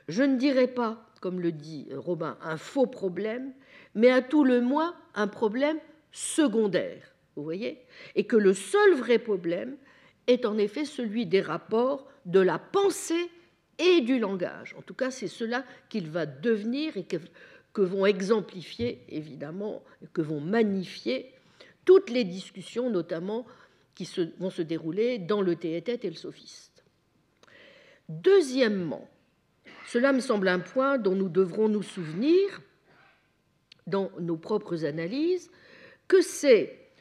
B: je ne dirais pas, comme le dit Robin, un faux problème, mais à tout le moins un problème secondaire, vous voyez Et que le seul vrai problème est en effet celui des rapports de la pensée et du langage. En tout cas, c'est cela qu'il va devenir et que, vont exemplifier, évidemment, que vont magnifier toutes les discussions, notamment, qui vont se dérouler dans le théétète et le sophiste. Deuxièmement, cela me semble un point dont nous devrons nous souvenir dans nos propres analyses, que c'est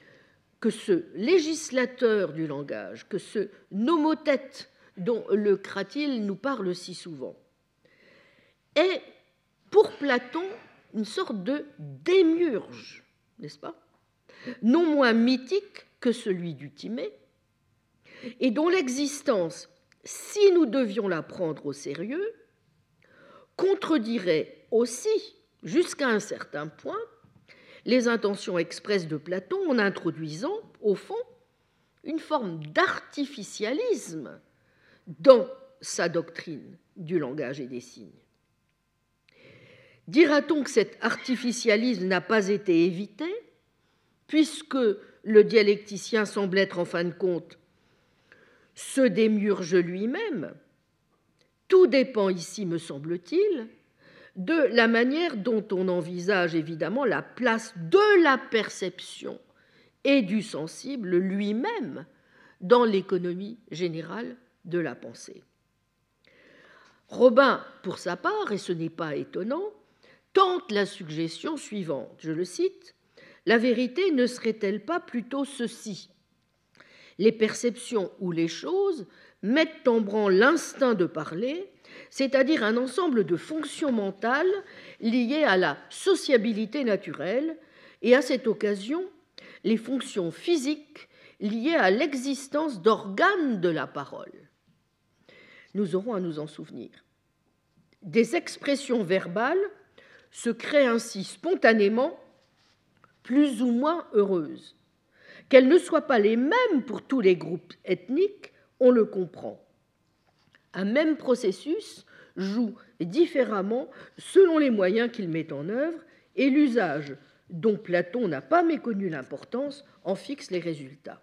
B: que ce législateur du langage, que ce nomothète dont le Cratil nous parle si souvent, est pour Platon une sorte de démiurge, n'est-ce pas? Non moins mythique que celui du Timée, et dont l'existence, si nous devions la prendre au sérieux, contredirait aussi, jusqu'à un certain point, les intentions expresses de Platon en introduisant, au fond, une forme d'artificialisme dans sa doctrine du langage et des signes. Dira-t-on que cet artificialisme n'a pas été évité, puisque le dialecticien semble être en fin de compte ce démiurge lui-même Tout dépend ici, me semble-t-il, de la manière dont on envisage évidemment la place de la perception et du sensible lui-même dans l'économie générale de la pensée. Robin, pour sa part, et ce n'est pas étonnant, tente la suggestion suivante, je le cite, La vérité ne serait-elle pas plutôt ceci? Les perceptions ou les choses mettent en branle l'instinct de parler, c'est-à-dire un ensemble de fonctions mentales liées à la sociabilité naturelle et à cette occasion les fonctions physiques liées à l'existence d'organes de la parole nous aurons à nous en souvenir. Des expressions verbales se créent ainsi spontanément, plus ou moins heureuses. Qu'elles ne soient pas les mêmes pour tous les groupes ethniques, on le comprend. Un même processus joue différemment selon les moyens qu'il met en œuvre et l'usage dont Platon n'a pas méconnu l'importance en fixe les résultats.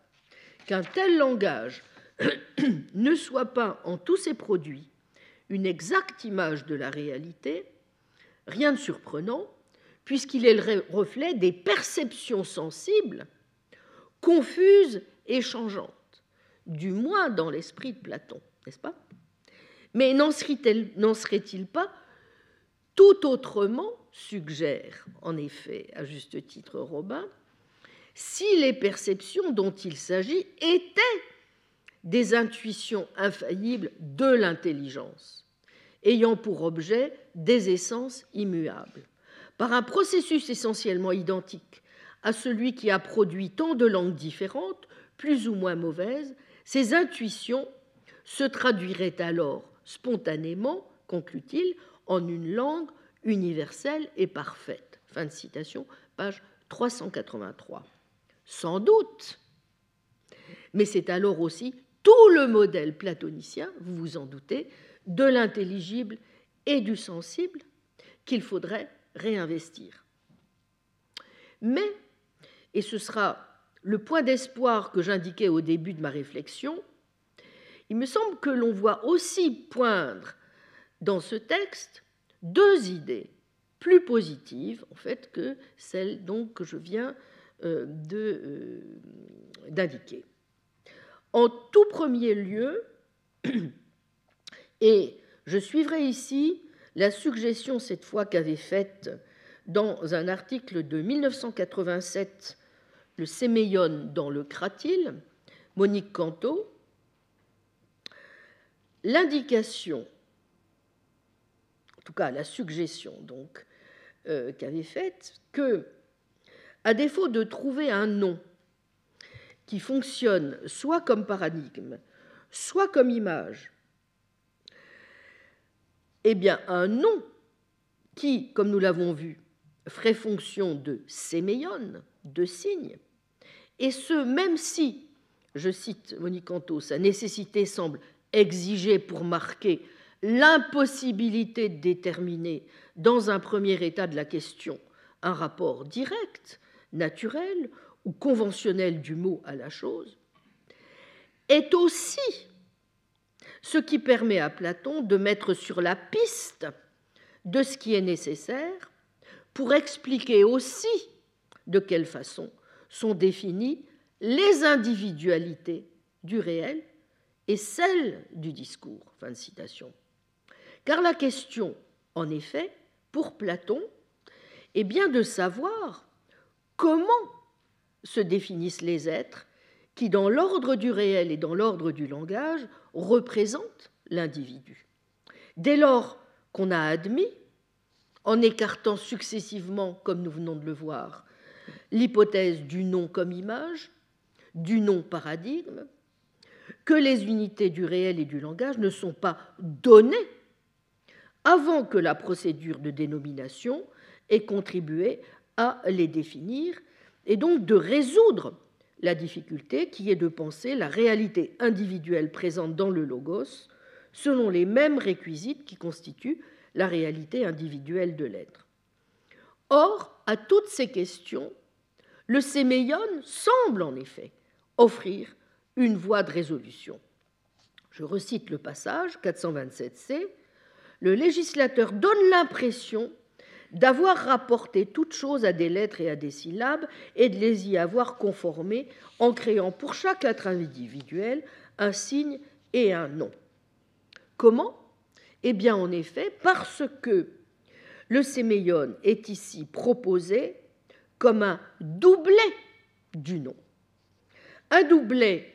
B: Qu'un tel langage ne soit pas en tous ses produits une exacte image de la réalité, rien de surprenant, puisqu'il est le reflet des perceptions sensibles, confuses et changeantes, du moins dans l'esprit de Platon, n'est-ce pas? Mais n'en serait-il pas tout autrement, suggère en effet à juste titre Robin, si les perceptions dont il s'agit étaient des intuitions infaillibles de l'intelligence, ayant pour objet des essences immuables, par un processus essentiellement identique à celui qui a produit tant de langues différentes, plus ou moins mauvaises, ces intuitions se traduiraient alors spontanément, conclut-il, en une langue universelle et parfaite. Fin de citation, page 383. Sans doute. Mais c'est alors aussi tout le modèle platonicien, vous vous en doutez, de l'intelligible et du sensible qu'il faudrait réinvestir. Mais, et ce sera le point d'espoir que j'indiquais au début de ma réflexion, il me semble que l'on voit aussi poindre dans ce texte deux idées plus positives en fait que celles donc que je viens euh, euh, d'indiquer. En tout premier lieu, et je suivrai ici la suggestion cette fois qu'avait faite dans un article de 1987 le séméion dans le cratyle, Monique Canto, l'indication, en tout cas la suggestion donc euh, qu'avait faite, que, à défaut de trouver un nom qui fonctionne soit comme paradigme, soit comme image, eh bien un nom qui, comme nous l'avons vu, ferait fonction de séméion, de signe, et ce, même si, je cite Monique Canto, sa nécessité semble exiger pour marquer l'impossibilité de déterminer dans un premier état de la question un rapport direct, naturel ou conventionnel du mot à la chose, est aussi ce qui permet à Platon de mettre sur la piste de ce qui est nécessaire pour expliquer aussi de quelle façon sont définies les individualités du réel et celles du discours. Fin de citation. Car la question, en effet, pour Platon, est bien de savoir comment se définissent les êtres qui, dans l'ordre du réel et dans l'ordre du langage, représentent l'individu. Dès lors qu'on a admis, en écartant successivement, comme nous venons de le voir, l'hypothèse du nom comme image, du nom paradigme, que les unités du réel et du langage ne sont pas données avant que la procédure de dénomination ait contribué à les définir et donc de résoudre la difficulté qui est de penser la réalité individuelle présente dans le logos selon les mêmes réquisites qui constituent la réalité individuelle de l'être. Or, à toutes ces questions, le séméion semble en effet offrir une voie de résolution. Je recite le passage 427c. Le législateur donne l'impression d'avoir rapporté toute chose à des lettres et à des syllabes et de les y avoir conformées en créant pour chaque lettre individuelle un signe et un nom. Comment? Eh bien, en effet, parce que le séméion est ici proposé comme un doublet du nom. Un doublet,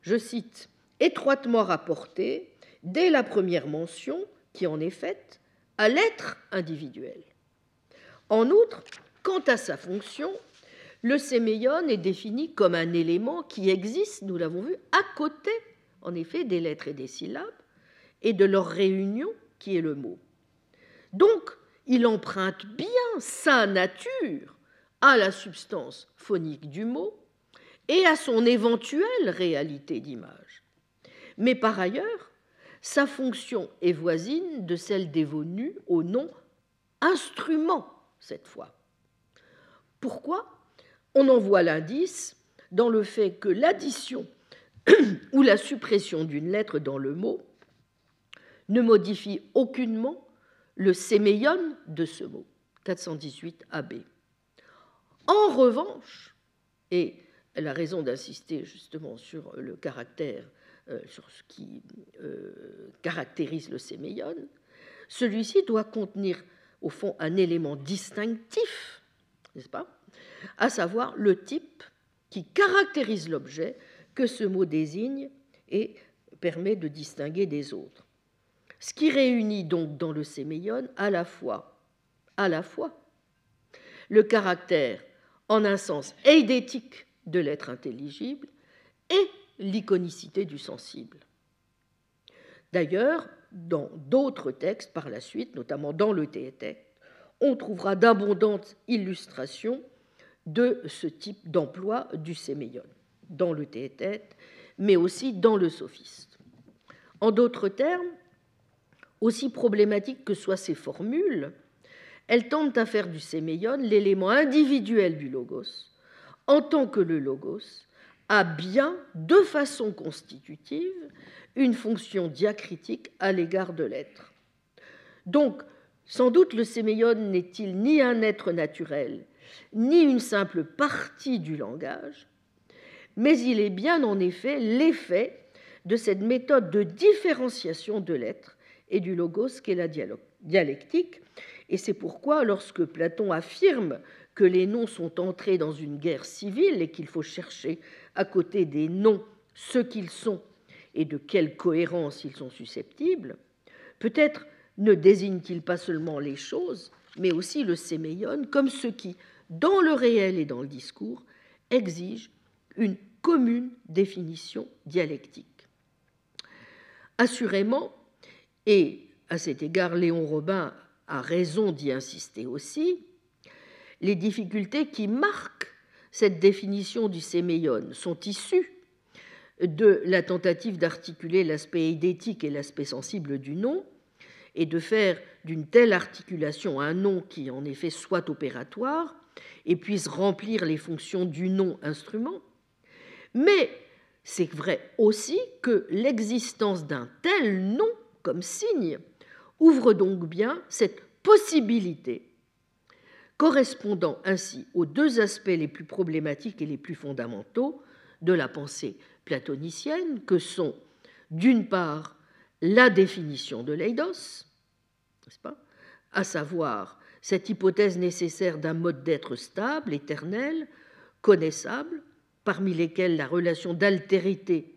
B: je cite, étroitement rapporté dès la première mention qui en est faite à l'être individuel. En outre, quant à sa fonction, le séméion est défini comme un élément qui existe, nous l'avons vu, à côté, en effet, des lettres et des syllabes, et de leur réunion qui est le mot. Donc, il emprunte bien sa nature à la substance phonique du mot et à son éventuelle réalité d'image. Mais par ailleurs, sa fonction est voisine de celle dévolue au nom instrument cette fois. Pourquoi? On en voit l'indice dans le fait que l'addition ou la suppression d'une lettre dans le mot ne modifie aucunement le séméion de ce mot, 418 AB. En revanche, et elle a raison d'insister justement sur le caractère, euh, sur ce qui euh, caractérise le séméion, celui-ci doit contenir au fond un élément distinctif, n'est-ce pas? À savoir le type qui caractérise l'objet que ce mot désigne et permet de distinguer des autres. Ce qui réunit donc dans le séméion à la fois, à la fois le caractère en un sens eidétique de l'être intelligible et l'iconicité du sensible. D'ailleurs, dans d'autres textes par la suite, notamment dans le théétèque, on trouvera d'abondantes illustrations de ce type d'emploi du séméion, dans le théétèque, mais aussi dans le sophiste. En d'autres termes, aussi problématiques que soient ces formules, elles tendent à faire du séméion l'élément individuel du logos, en tant que le logos a bien, de façon constitutive, une fonction diacritique à l'égard de l'être. Donc, sans doute le séméion n'est-il ni un être naturel, ni une simple partie du langage, mais il est bien en effet l'effet de cette méthode de différenciation de l'être et du logos qu'est la dialectique. Et c'est pourquoi, lorsque Platon affirme que les noms sont entrés dans une guerre civile et qu'il faut chercher à côté des noms ce qu'ils sont et de quelle cohérence ils sont susceptibles, peut-être ne désigne-t-il pas seulement les choses, mais aussi le séméion comme ce qui, dans le réel et dans le discours, exige une commune définition dialectique. Assurément, et à cet égard Léon Robin a raison d'y insister aussi, les difficultés qui marquent cette définition du séméion sont issues de la tentative d'articuler l'aspect idétique et l'aspect sensible du nom, et de faire d'une telle articulation un nom qui en effet soit opératoire et puisse remplir les fonctions du nom instrument. Mais c'est vrai aussi que l'existence d'un tel nom comme signe ouvre donc bien cette possibilité correspondant ainsi aux deux aspects les plus problématiques et les plus fondamentaux de la pensée platonicienne, que sont d'une part la définition de l'eidos, pas, à savoir cette hypothèse nécessaire d'un mode d'être stable, éternel, connaissable, parmi lesquels la relation d'altérité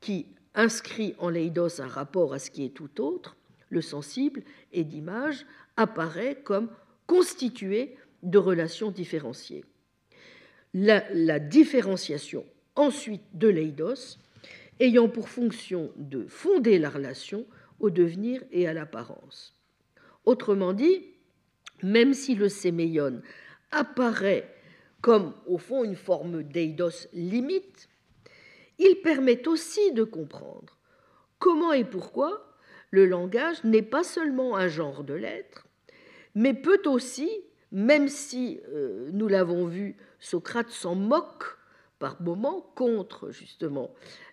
B: qui inscrit en l'eidos un rapport à ce qui est tout autre, le sensible, et d'image, apparaît comme constituée de relations différenciées. La, différenciation ensuite de l'eidos ayant pour fonction de fonder la relation au devenir et à l'apparence. Autrement dit, même si le séméion apparaît comme au fond une forme d'eidos limite, il permet aussi de comprendre comment et pourquoi le langage n'est pas seulement un genre de lettres, mais peut aussi, même si euh, nous l'avons vu, Socrate s'en moque par moments contre justement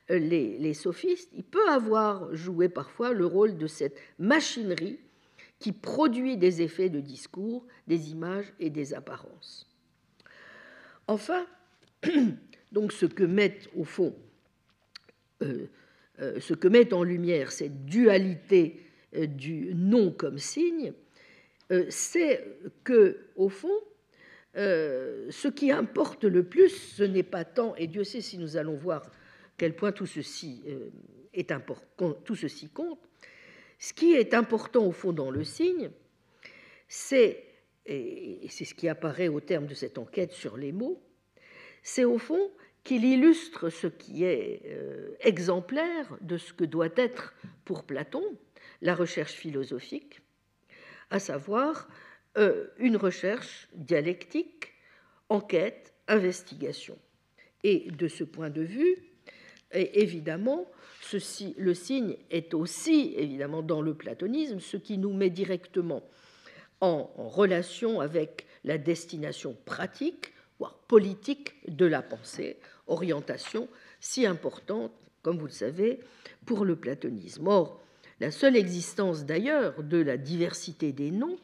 B: euh, les, sophistes, il peut avoir joué parfois le rôle de cette machinerie qui produit des effets de discours, des images et des apparences. Enfin, donc ce que met au fond, euh, ce que met en lumière cette dualité du nom comme signe, euh, c'est que, au fond, euh, ce qui importe le plus, ce n'est pas tant, et Dieu sait si nous allons voir quel point tout ceci euh, est important, tout ceci compte. Ce qui est important au fond dans le signe, c'est, et c'est ce qui apparaît au terme de cette enquête sur les mots, c'est au fond qu'il illustre ce qui est exemplaire de ce que doit être pour Platon la recherche philosophique, à savoir euh, une recherche dialectique, enquête, investigation. Et de ce point de vue, évidemment, le signe est aussi, évidemment, dans le platonisme, ce qui nous met directement en, en relation avec la destination pratique, voire politique de la pensée, orientation si importante, comme vous le savez, pour le platonisme. Or, la seule existence d'ailleurs de la diversité des noms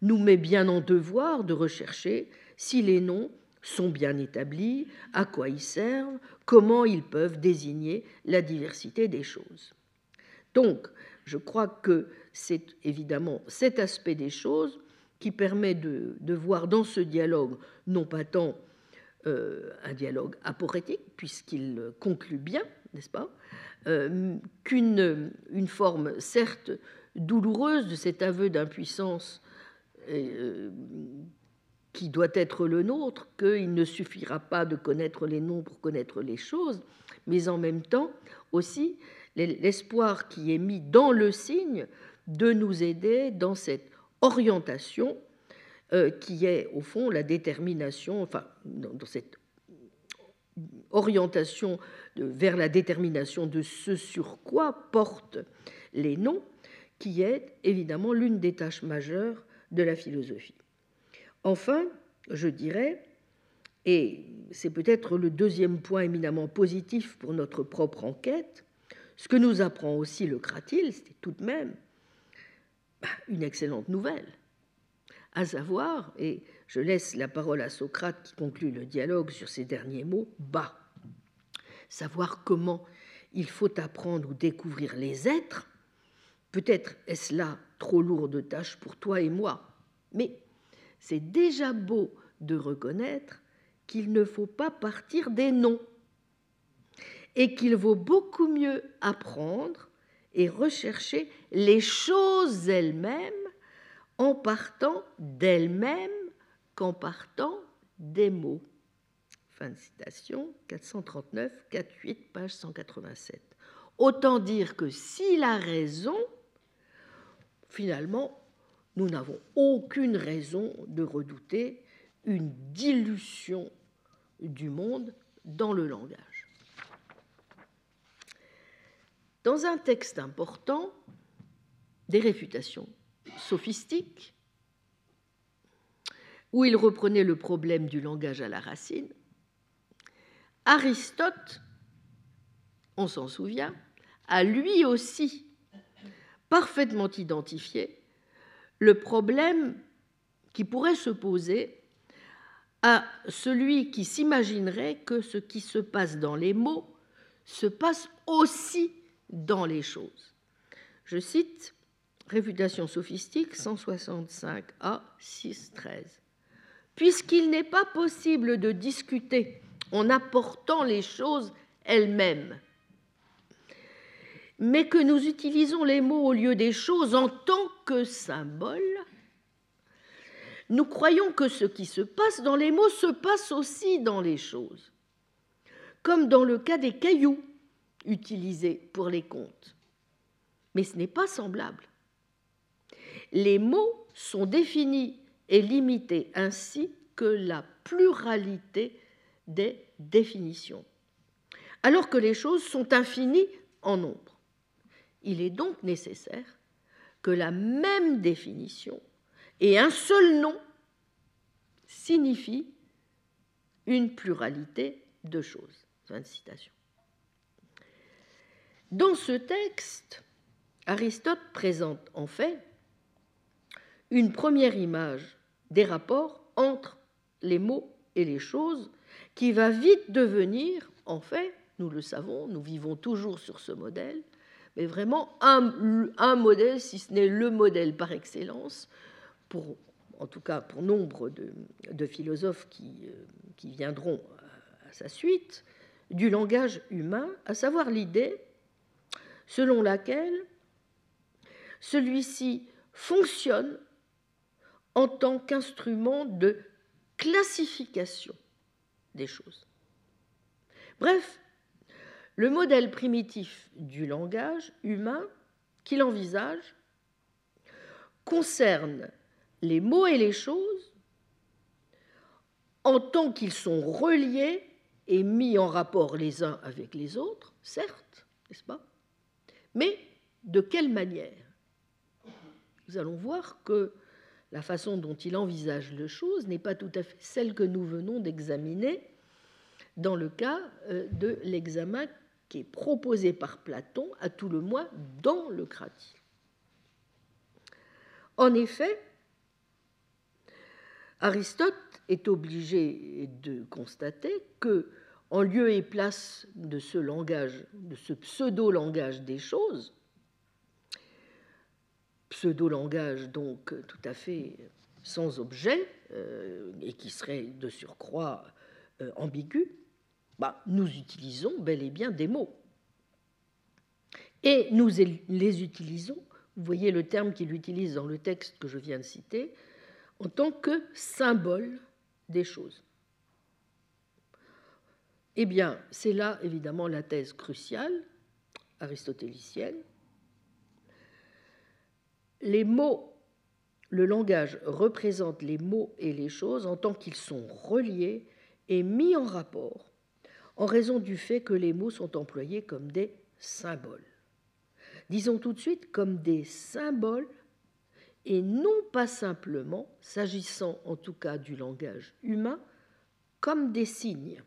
B: nous met bien en devoir de rechercher si les noms sont bien établis, à quoi ils servent, comment ils peuvent désigner la diversité des choses. Donc, je crois que c'est évidemment cet aspect des choses qui permet de, voir dans ce dialogue non pas tant un dialogue aporétique, puisqu'il conclut bien, n'est-ce pas, euh, qu'une une forme, certes douloureuse, de cet aveu d'impuissance euh, qui doit être le nôtre, qu'il ne suffira pas de connaître les noms pour connaître les choses, mais en même temps aussi l'espoir qui est mis dans le signe de nous aider dans cette orientation euh, qui est au fond la détermination, enfin dans cette orientation vers la détermination de ce sur quoi portent les noms, qui est évidemment l'une des tâches majeures de la philosophie. Enfin, je dirais, et c'est peut-être le deuxième point éminemment positif pour notre propre enquête, ce que nous apprend aussi le Cratil, c'est tout de même bah, une excellente nouvelle, à savoir, et je laisse la parole à Socrate qui conclut le dialogue sur ces derniers mots, bas, savoir comment il faut apprendre ou découvrir les êtres, peut-être est-ce là trop lourd de tâche pour toi et moi, mais c'est déjà beau de reconnaître qu'il ne faut pas partir des noms et qu'il vaut beaucoup mieux apprendre et rechercher les choses elles-mêmes en partant d'elles-mêmes qu'en partant des mots. Fin de citation, 439, 48, page 187. Autant dire que s'il a raison, finalement, nous n'avons aucune raison de redouter une dilution du monde dans le langage. Dans un texte important, des réfutations sophistiques, où il reprenait le problème du langage à la racine, Aristote, on s'en souvient, a lui aussi parfaitement identifié le problème qui pourrait se poser à celui qui s'imaginerait que ce qui se passe dans les mots se passe aussi dans les choses. Je cite Réfutation sophistique 165a 613. Puisqu'il n'est pas possible de discuter en apportant les choses elles-mêmes, mais que nous utilisons les mots au lieu des choses en tant que symboles, nous croyons que ce qui se passe dans les mots se passe aussi dans les choses, comme dans le cas des cailloux utilisés pour les contes. Mais ce n'est pas semblable. Les mots sont définis et limités ainsi que la pluralité des définitions, alors que les choses sont infinies en nombre. Il est donc nécessaire que la même définition et un seul nom signifient une pluralité de choses. Dans ce texte, Aristote présente en fait une première image des rapports entre les mots et les choses qui va vite devenir, en fait, nous le savons, nous vivons toujours sur ce modèle, mais vraiment un, modèle, si ce n'est le modèle par excellence, pour, en tout cas pour nombre de, philosophes qui, euh, qui viendront à sa suite, du langage humain, à savoir l'idée selon laquelle celui-ci fonctionne en tant qu'instrument de classification des choses. Bref, le modèle primitif du langage humain qu'il envisage concerne les mots et les choses en tant qu'ils sont reliés et mis en rapport les uns avec les autres, certes, n'est-ce pas? Mais de quelle manière? Nous allons voir que la façon dont il envisage les choses n'est pas tout à fait celle que nous venons d'examiner dans le cas euh, de l'examen qui est proposé par Platon, à tout le moins dans le Cratie. En effet, Aristote est obligé de constater que, en lieu et place de ce langage, de ce pseudo-langage des choses, pseudo-langage donc tout à fait sans objet euh, et qui serait de surcroît euh, ambigu, bah, nous utilisons bel et bien des mots. Et nous les utilisons, vous voyez le terme qu'il utilise dans le texte que je viens de citer, en tant que symbole des choses. Eh bien, c'est là évidemment la thèse cruciale, aristotélicienne. Les mots, le langage représente les mots et les choses en tant qu'ils sont reliés et mis en rapport en raison du fait que les mots sont employés comme des symboles. Disons tout de suite comme des symboles et non pas simplement, s'agissant en tout cas du langage humain, comme des signes.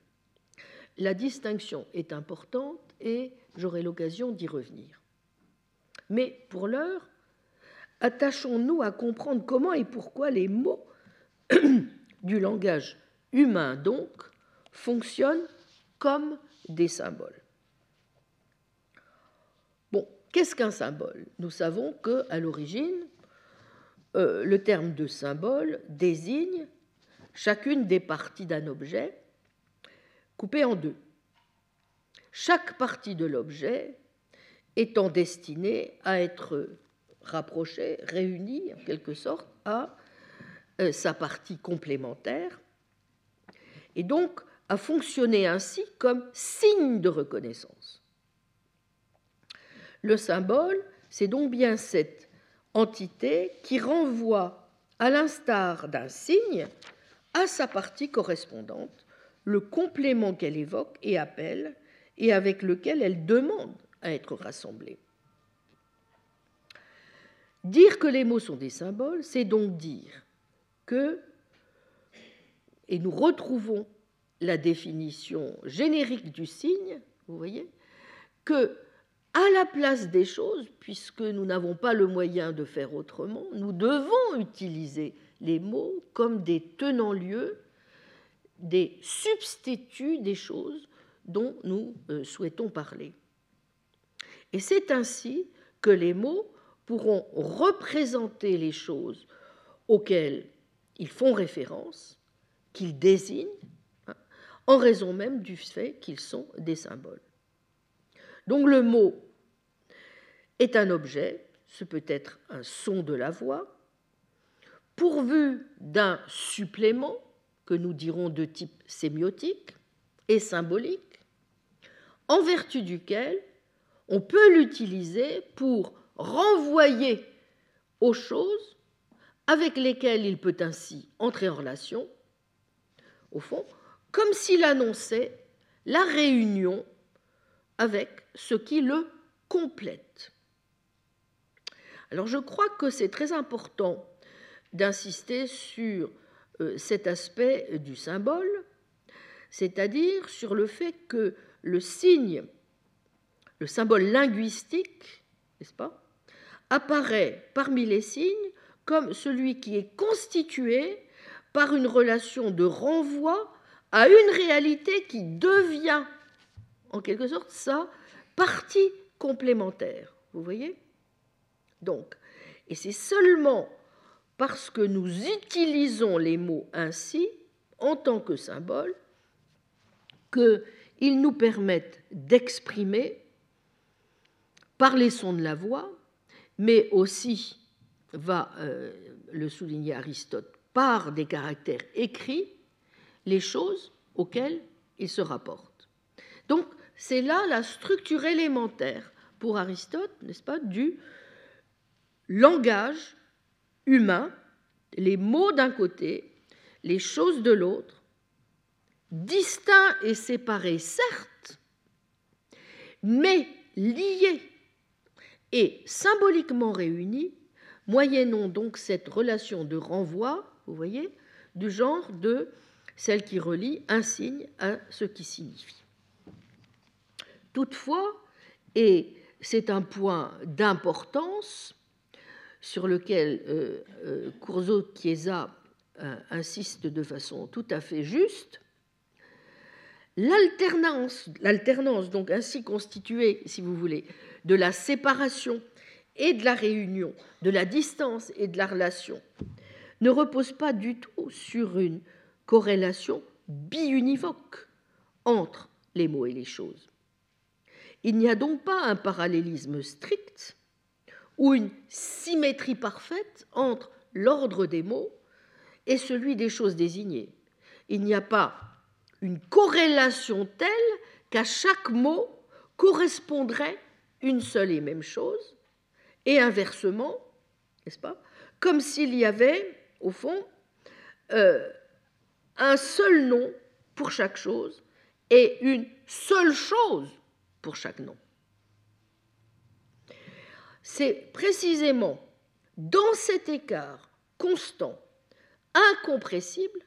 B: La distinction est importante et j'aurai l'occasion d'y revenir. Mais pour l'heure, attachons-nous à comprendre comment et pourquoi les mots du langage humain, donc, fonctionnent comme des symboles. Bon, qu'est-ce qu'un symbole? Nous savons que à l'origine, euh, le terme de symbole désigne chacune des parties d'un objet coupé en deux. Chaque partie de l'objet étant destinée à être rapprochée, réunie en quelque sorte à euh, sa partie complémentaire, et donc à fonctionner ainsi comme signe de reconnaissance. Le symbole, c'est donc bien cette entité qui renvoie, à l'instar d'un signe, à sa partie correspondante, le complément qu'elle évoque et appelle, et avec lequel elle demande à être rassemblée. Dire que les mots sont des symboles, c'est donc dire que, et nous retrouvons la définition générique du signe, vous voyez, que à la place des choses, puisque nous n'avons pas le moyen de faire autrement, nous devons utiliser les mots comme des tenants-lieux, des substituts des choses dont nous euh, souhaitons parler. Et c'est ainsi que les mots pourront représenter les choses auxquelles ils font référence, qu'ils désignent, en raison même du fait qu'ils sont des symboles. Donc le mot est un objet, ce peut être un son de la voix, pourvu d'un supplément que nous dirons de type sémiotique et symbolique, en vertu duquel on peut l'utiliser pour renvoyer aux choses avec lesquelles il peut ainsi entrer en relation, au fond, comme s'il annonçait la réunion avec ce qui le complète. Alors je crois que c'est très important d'insister sur euh, cet aspect du symbole, c'est-à-dire sur le fait que le signe, le symbole linguistique, n'est-ce pas, apparaît parmi les signes comme celui qui est constitué par une relation de renvoi à une réalité qui devient, en quelque sorte, sa partie complémentaire. Vous voyez? Donc, et c'est seulement parce que nous utilisons les mots ainsi, en tant que symbole, qu'ils nous permettent d'exprimer, par les sons de la voix, mais aussi, va euh, le souligner Aristote, par des caractères écrits, les choses auxquelles il se rapporte. Donc, c'est là la structure élémentaire pour Aristote, n'est-ce pas, du langage humain, les mots d'un côté, les choses de l'autre, distincts et séparés, certes, mais liés et symboliquement réunis, moyennant donc cette relation de renvoi, vous voyez, du genre de celle qui relie un signe à ce qui signifie. Toutefois, et c'est un point d'importance sur lequel euh, euh, Curzo Chiesa euh, insiste de façon tout à fait juste, l'alternance, l'alternance donc ainsi constituée, si vous voulez, de la séparation et de la réunion, de la distance et de la relation, ne repose pas du tout sur une corrélation biunivoque entre les mots et les choses. Il n'y a donc pas un parallélisme strict ou une symétrie parfaite entre l'ordre des mots et celui des choses désignées. Il n'y a pas une corrélation telle qu'à chaque mot correspondrait une seule et même chose, et inversement, n'est-ce pas, comme s'il y avait, au fond, euh, un seul nom pour chaque chose et une seule chose pour chaque nom. C'est précisément dans cet écart constant, incompressible,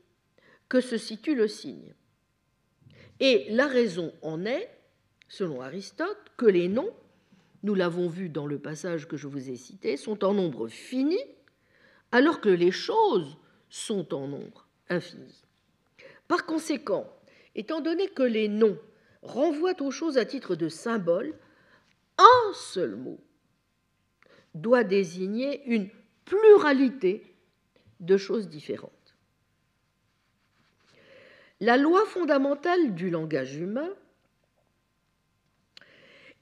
B: que se situe le signe. Et la raison en est, selon Aristote, que les noms, nous l'avons vu dans le passage que je vous ai cité, sont en nombre fini, alors que les choses sont en nombre infini. Par conséquent, étant donné que les noms renvoient aux choses à titre de symbole, un seul mot doit désigner une pluralité de choses différentes. La loi fondamentale du langage humain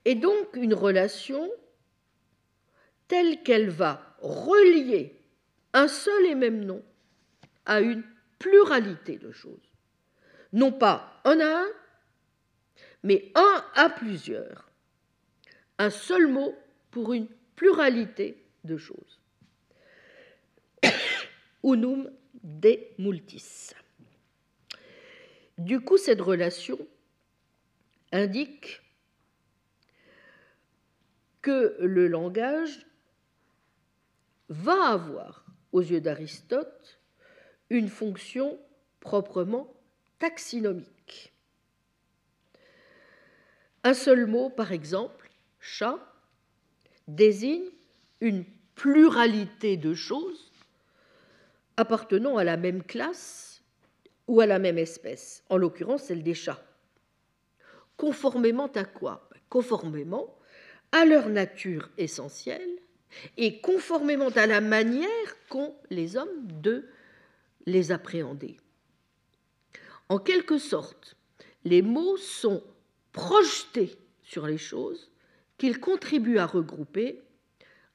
B: est donc une relation telle qu'elle va relier un seul et même nom à une pluralité de choses. Non pas un à un, mais un à plusieurs. Un seul mot pour une pluralité de choses. Unum de multis. Du coup, cette relation indique que le langage va avoir, aux yeux d'Aristote, une fonction proprement taxinomique. Un seul mot, par exemple, chat, désigne une pluralité de choses appartenant à la même classe ou à la même espèce, en l'occurrence celle des chats. Conformément à quoi? Conformément à leur nature essentielle et conformément à la manière qu'ont les hommes de les appréhender. En quelque sorte, les mots sont projetés sur les choses qu'ils contribuent à regrouper,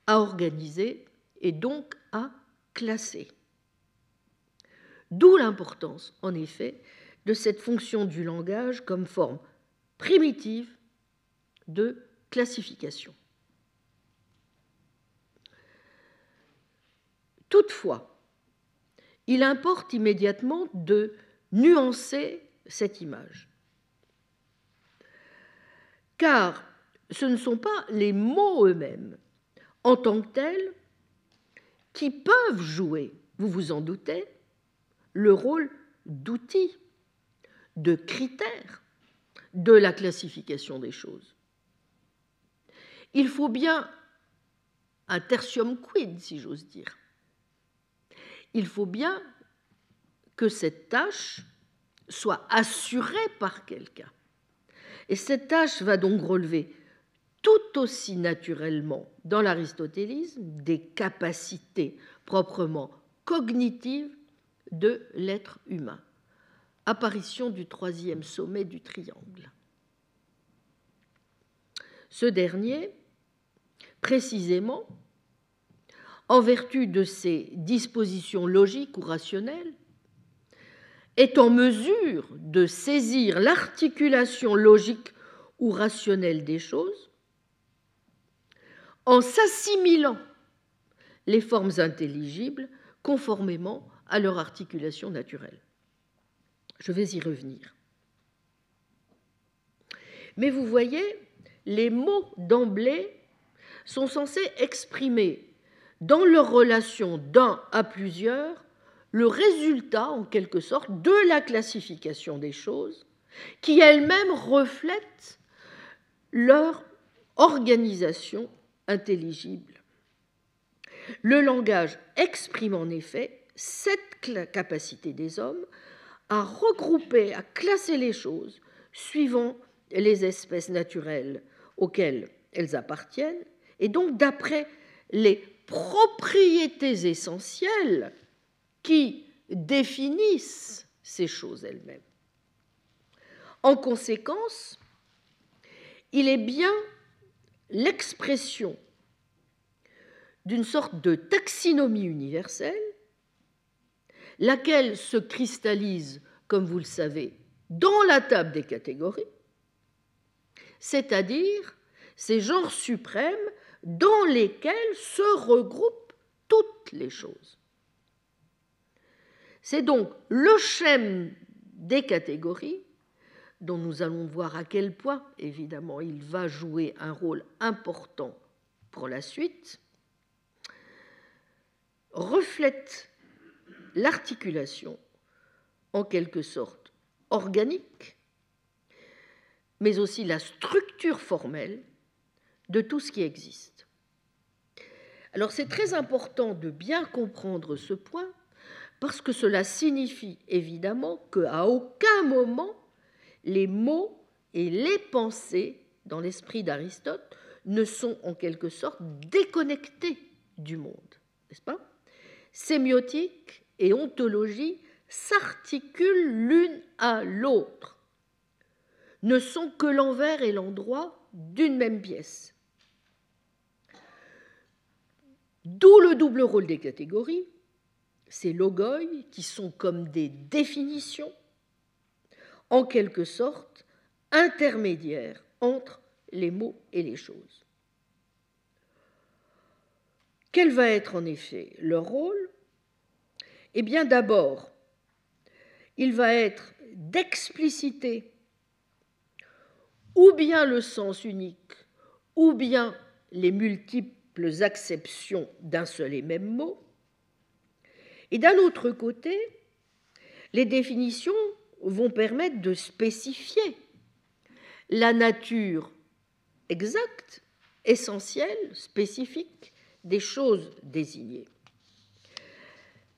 B: à organiser et donc à classer. D'où l'importance, en effet, de cette fonction du langage comme forme primitive de classification. Toutefois, il importe immédiatement de nuancer cette image. Car ce ne sont pas les mots eux-mêmes, en tant que tels, qui peuvent jouer, vous vous en doutez, le rôle d'outil, de critère de la classification des choses. Il faut bien un tertium quid, si j'ose dire. Il faut bien que cette tâche soit assurée par quelqu'un. Et cette tâche va donc relever tout aussi naturellement dans l'aristotélisme des capacités proprement cognitives de l'être humain. Apparition du troisième sommet du triangle. Ce dernier, précisément, en vertu de ses dispositions logiques ou rationnelles, est en mesure de saisir l'articulation logique ou rationnelle des choses en s'assimilant les formes intelligibles conformément à leur articulation naturelle. Je vais y revenir. Mais vous voyez, les mots d'emblée sont censés exprimer dans leur relation d'un à plusieurs le résultat, en quelque sorte, de la classification des choses, qui elle-même reflète leur organisation intelligible. Le langage exprime en effet cette capacité des hommes à regrouper, à classer les choses suivant les espèces naturelles auxquelles elles appartiennent, et donc d'après les propriétés essentielles qui définissent ces choses elles-mêmes. En conséquence, il est bien l'expression d'une sorte de taxinomie universelle, laquelle se cristallise, comme vous le savez, dans la table des catégories, c'est-à-dire ces genres suprêmes dans lesquels se regroupent toutes les choses. C'est donc le schème des catégories dont nous allons voir à quel point, évidemment, il va jouer un rôle important pour la suite, reflète l'articulation, en quelque sorte organique, mais aussi la structure formelle de tout ce qui existe. Alors c'est très important de bien comprendre ce point parce que cela signifie évidemment qu'à aucun moment les mots et les pensées dans l'esprit d'Aristote ne sont en quelque sorte déconnectés du monde, n'est-ce pas? Sémiotique et ontologie s'articulent l'une à l'autre, ne sont que l'envers et l'endroit d'une même pièce. D'où le double rôle des catégories, ces logoi qui sont comme des définitions, en quelque sorte intermédiaires entre les mots et les choses. Quel va être en effet leur rôle? Eh bien d'abord, il va être d'expliciter ou bien le sens unique, ou bien les multiples acceptions d'un seul et même mot. Et d'un autre côté, les définitions vont permettre de spécifier la nature exacte, essentielle, spécifique des choses désignées.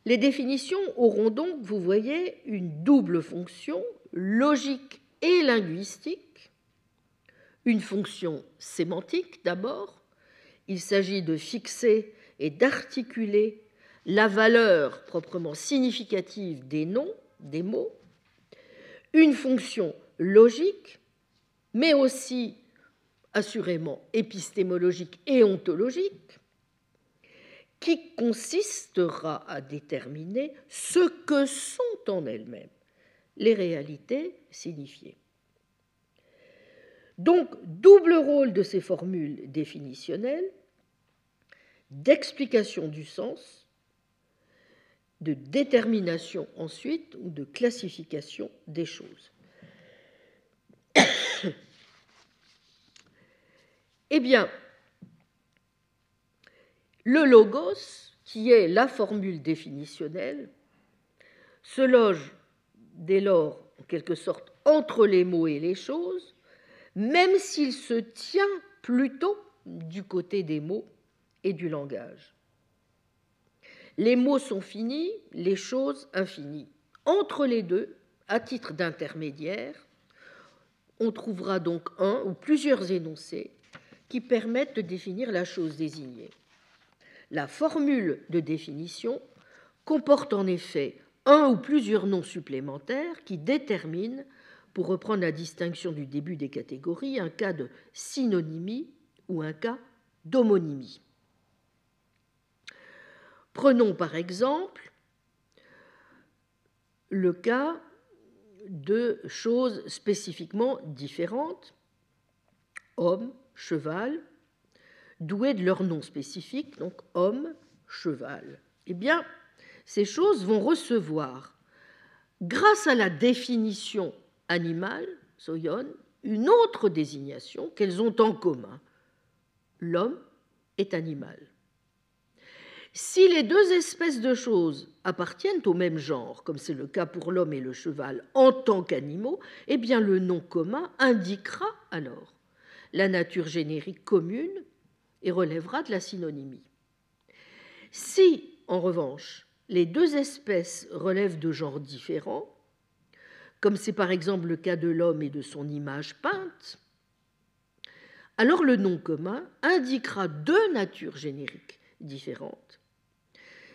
B: Les définitions auront donc, vous voyez, une double fonction, logique et linguistique. Une fonction sémantique d'abord. Il s'agit de fixer et d'articuler la valeur proprement significative des noms, des mots. Une fonction logique, mais aussi assurément épistémologique et ontologique, qui consistera à déterminer ce que sont en elles-mêmes les réalités signifiées. Donc, double rôle de ces formules définitionnelles, d'explication du sens, de détermination ensuite ou de classification des choses. eh bien, le logos, qui est la formule définitionnelle, se loge dès lors, en quelque sorte, entre les mots et les choses, même s'il se tient plutôt du côté des mots et du langage. Les mots sont finis, les choses infinies. Entre les deux, à titre d'intermédiaire, on trouvera donc un ou plusieurs énoncés qui permettent de définir la chose désignée. La formule de définition comporte en effet un ou plusieurs noms supplémentaires qui déterminent, pour reprendre la distinction du début des catégories, un cas de synonymie ou un cas d'homonymie. Prenons par exemple le cas de choses spécifiquement différentes, homme, cheval, doués de leur nom spécifique, donc homme, cheval. Eh bien, ces choses vont recevoir, grâce à la définition animale, soyon, une autre désignation qu'elles ont en commun. L'homme est animal. Si les deux espèces de choses appartiennent au même genre, comme c'est le cas pour l'homme et le cheval, en tant qu'animaux, eh bien le nom commun indiquera alors la nature générique commune et relèvera de la synonymie. Si, en revanche, les deux espèces relèvent de genres différents, comme c'est par exemple le cas de l'homme et de son image peinte, alors le nom commun indiquera deux natures génériques différentes,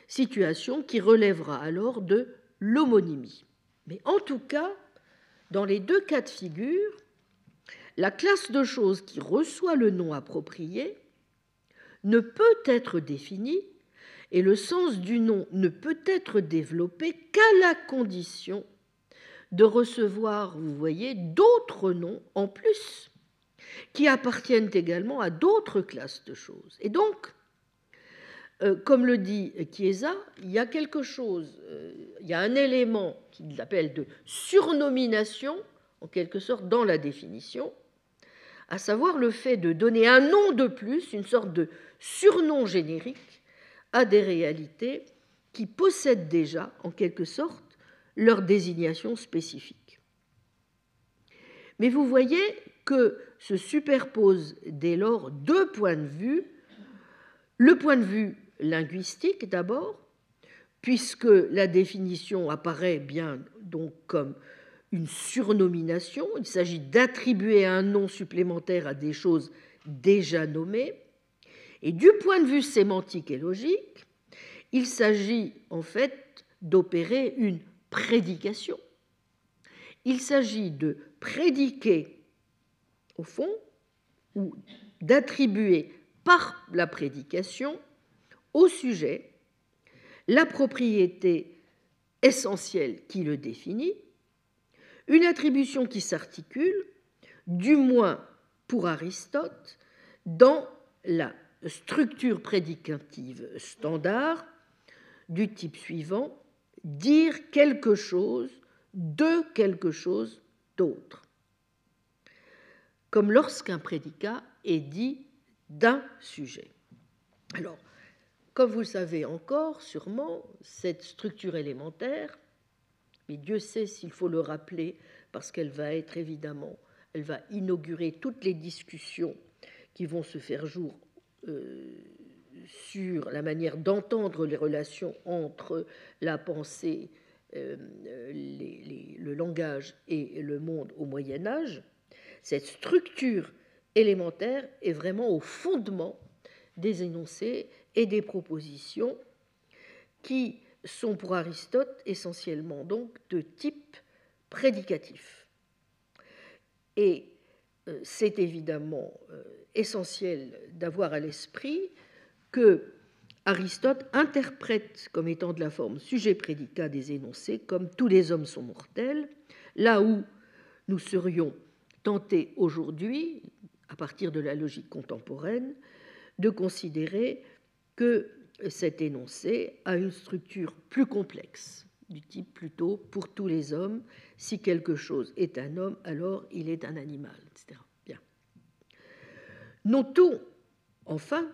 B: situation qui relèvera alors de l'homonymie. Mais en tout cas, dans les deux cas de figure, la classe de choses qui reçoit le nom approprié ne peut être défini et le sens du nom ne peut être développé qu'à la condition de recevoir, vous voyez, d'autres noms en plus qui appartiennent également à d'autres classes de choses. Et donc, euh, comme le dit Chiesa, il y a quelque chose, euh, il y a un élément qu'il appelle de surnomination, en quelque sorte, dans la définition, à savoir le fait de donner un nom de plus, une sorte de surnom générique, à des réalités qui possèdent déjà, en quelque sorte, leur désignation spécifique. Mais vous voyez que se superposent dès lors deux points de vue. Le point de vue linguistique d'abord, puisque la définition apparaît bien donc comme une surnomination, il s'agit d'attribuer un nom supplémentaire à des choses déjà nommées, et du point de vue sémantique et logique, il s'agit en fait d'opérer une prédication. Il s'agit de prédiquer, au fond, ou d'attribuer par la prédication au sujet la propriété essentielle qui le définit, une attribution qui s'articule, du moins pour Aristote, dans la structure prédicative standard du type suivant, dire quelque chose de quelque chose d'autre. Comme lorsqu'un prédicat est dit d'un sujet. Alors, comme vous le savez encore, sûrement, cette structure élémentaire, mais Dieu sait s'il faut le rappeler, parce qu'elle va être évidemment, elle va inaugurer toutes les discussions qui vont se faire jour euh, sur la manière d'entendre les relations entre la pensée, euh, le langage et le monde au Moyen Âge, cette structure élémentaire est vraiment au fondement des énoncés et des propositions qui sont pour Aristote essentiellement donc de type prédicatif. Et euh, c'est évidemment euh, essentiel d'avoir à l'esprit que Aristote interprète comme étant de la forme sujet-prédicat des énoncés comme tous les hommes sont mortels, là où nous serions tentés aujourd'hui, à partir de la logique contemporaine, de considérer que cet énoncé a une structure plus complexe, du type plutôt pour tous les hommes, si quelque chose est un homme, alors il est un animal, etc. Bien. Notons enfin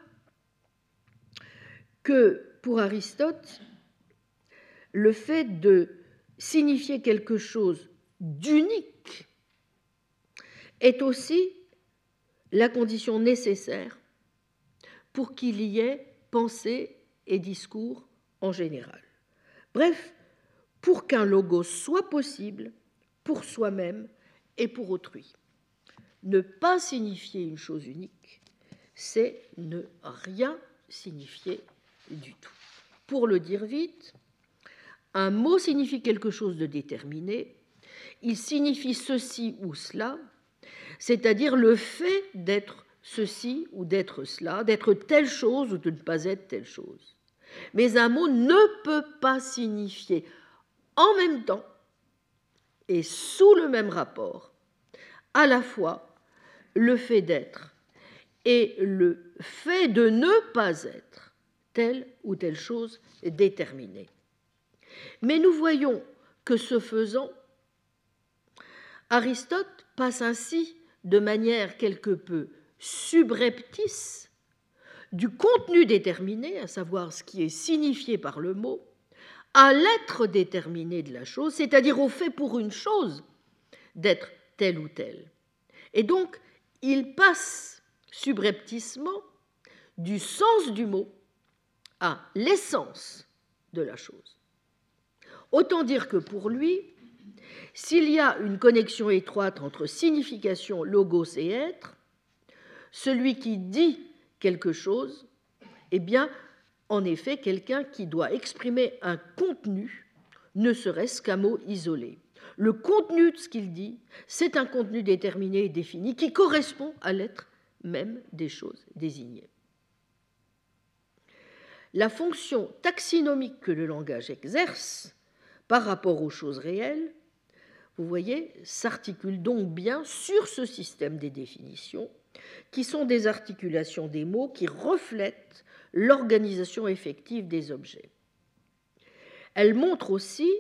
B: que pour Aristote, le fait de signifier quelque chose d'unique est aussi la condition nécessaire pour qu'il y ait pensée et discours en général. Bref, pour qu'un logo soit possible pour soi-même et pour autrui. Ne pas signifier une chose unique, c'est ne rien signifier du tout. Pour le dire vite, un mot signifie quelque chose de déterminé, il signifie ceci ou cela, c'est-à-dire le fait d'être ceci ou d'être cela, d'être telle chose ou de ne pas être telle chose. Mais un mot ne peut pas signifier en même temps et sous le même rapport à la fois le fait d'être et le fait de ne pas être telle ou telle chose déterminée. Mais nous voyons que ce faisant, Aristote passe ainsi de manière quelque peu subreptice du contenu déterminé, à savoir ce qui est signifié par le mot, à l'être déterminé de la chose, c'est-à-dire au fait pour une chose d'être telle ou telle. Et donc, il passe subrepticement du sens du mot à l'essence de la chose. Autant dire que pour lui, s'il y a une connexion étroite entre signification, logos et être, celui qui dit quelque chose, eh bien, en effet, quelqu'un qui doit exprimer un contenu, ne serait-ce qu'un mot isolé. Le contenu de ce qu'il dit, c'est un contenu déterminé et défini qui correspond à l'être même des choses désignées. La fonction taxinomique que le langage exerce par rapport aux choses réelles vous voyez, s'articule donc bien sur ce système des définitions, qui sont des articulations des mots qui reflètent l'organisation effective des objets. Elle montre aussi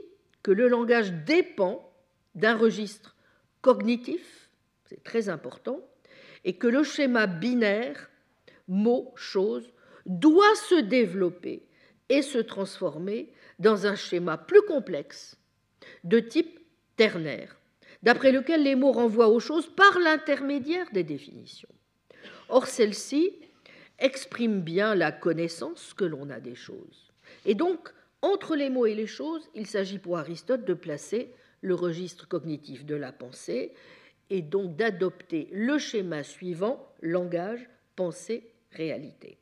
B: que le langage dépend d'un registre cognitif, c'est très important, et que le schéma binaire, mot, chose, doit se développer et se transformer dans un schéma plus complexe de type ternaire, d'après lequel les mots renvoient aux choses par l'intermédiaire des définitions. Or, celle-ci exprime bien la connaissance que l'on a des choses. Et donc, entre les mots et les choses, il s'agit pour Aristote de placer le registre cognitif de la pensée et donc d'adopter le schéma suivant, langage, pensée, réalité.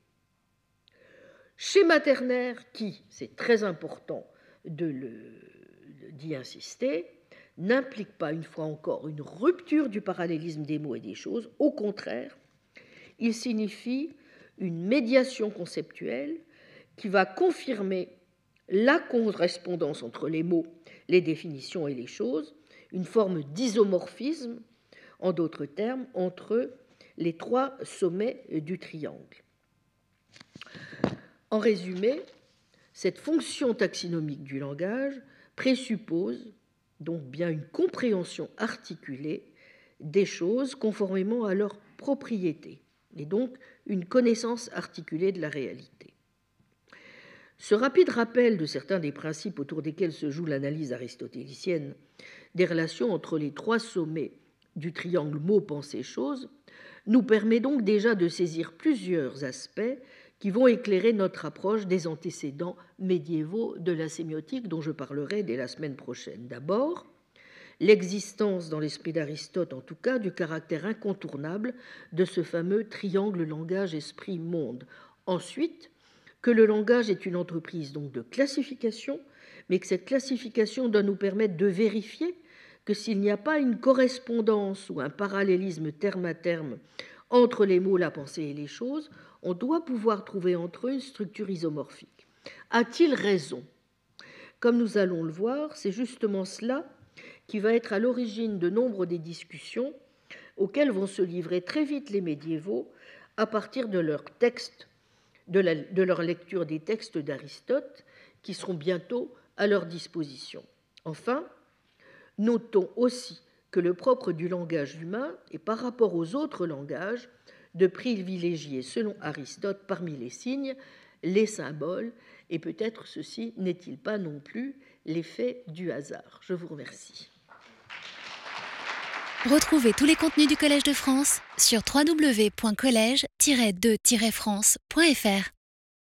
B: Schéma ternaire qui, c'est très important d'y insister, n'implique pas, une fois encore, une rupture du parallélisme des mots et des choses. Au contraire, il signifie une médiation conceptuelle qui va confirmer la correspondance entre les mots, les définitions et les choses, une forme d'isomorphisme, en d'autres termes, entre les trois sommets du triangle. En résumé, cette fonction taxinomique du langage présuppose donc bien une compréhension articulée des choses conformément à leurs propriétés, et donc une connaissance articulée de la réalité. Ce rapide rappel de certains des principes autour desquels se joue l'analyse aristotélicienne des relations entre les trois sommets du triangle mot, pensée, chose nous permet donc déjà de saisir plusieurs aspects qui vont éclairer notre approche des antécédents médiévaux de la sémiotique dont je parlerai dès la semaine prochaine. D'abord, l'existence dans l'esprit d'Aristote en tout cas du caractère incontournable de ce fameux triangle langage-esprit-monde. Ensuite, que le langage est une entreprise donc de classification, mais que cette classification doit nous permettre de vérifier que s'il n'y a pas une correspondance ou un parallélisme terme à terme entre les mots, la pensée et les choses, on doit pouvoir trouver entre eux une structure isomorphique. A-t-il raison? Comme nous allons le voir, c'est justement cela qui va être à l'origine de nombre des discussions auxquelles vont se livrer très vite les médiévaux à partir de leur texte, de, leur lecture des textes d'Aristote, qui seront bientôt à leur disposition. Enfin, notons aussi que le propre du langage humain est par rapport aux autres langages de privilégier, selon Aristote, parmi les signes, les symboles, et peut-être ceci n'est-il pas non plus l'effet du hasard. Je vous remercie.
A: Retrouvez tous les contenus du Collège de France sur www.colège-2-france.fr.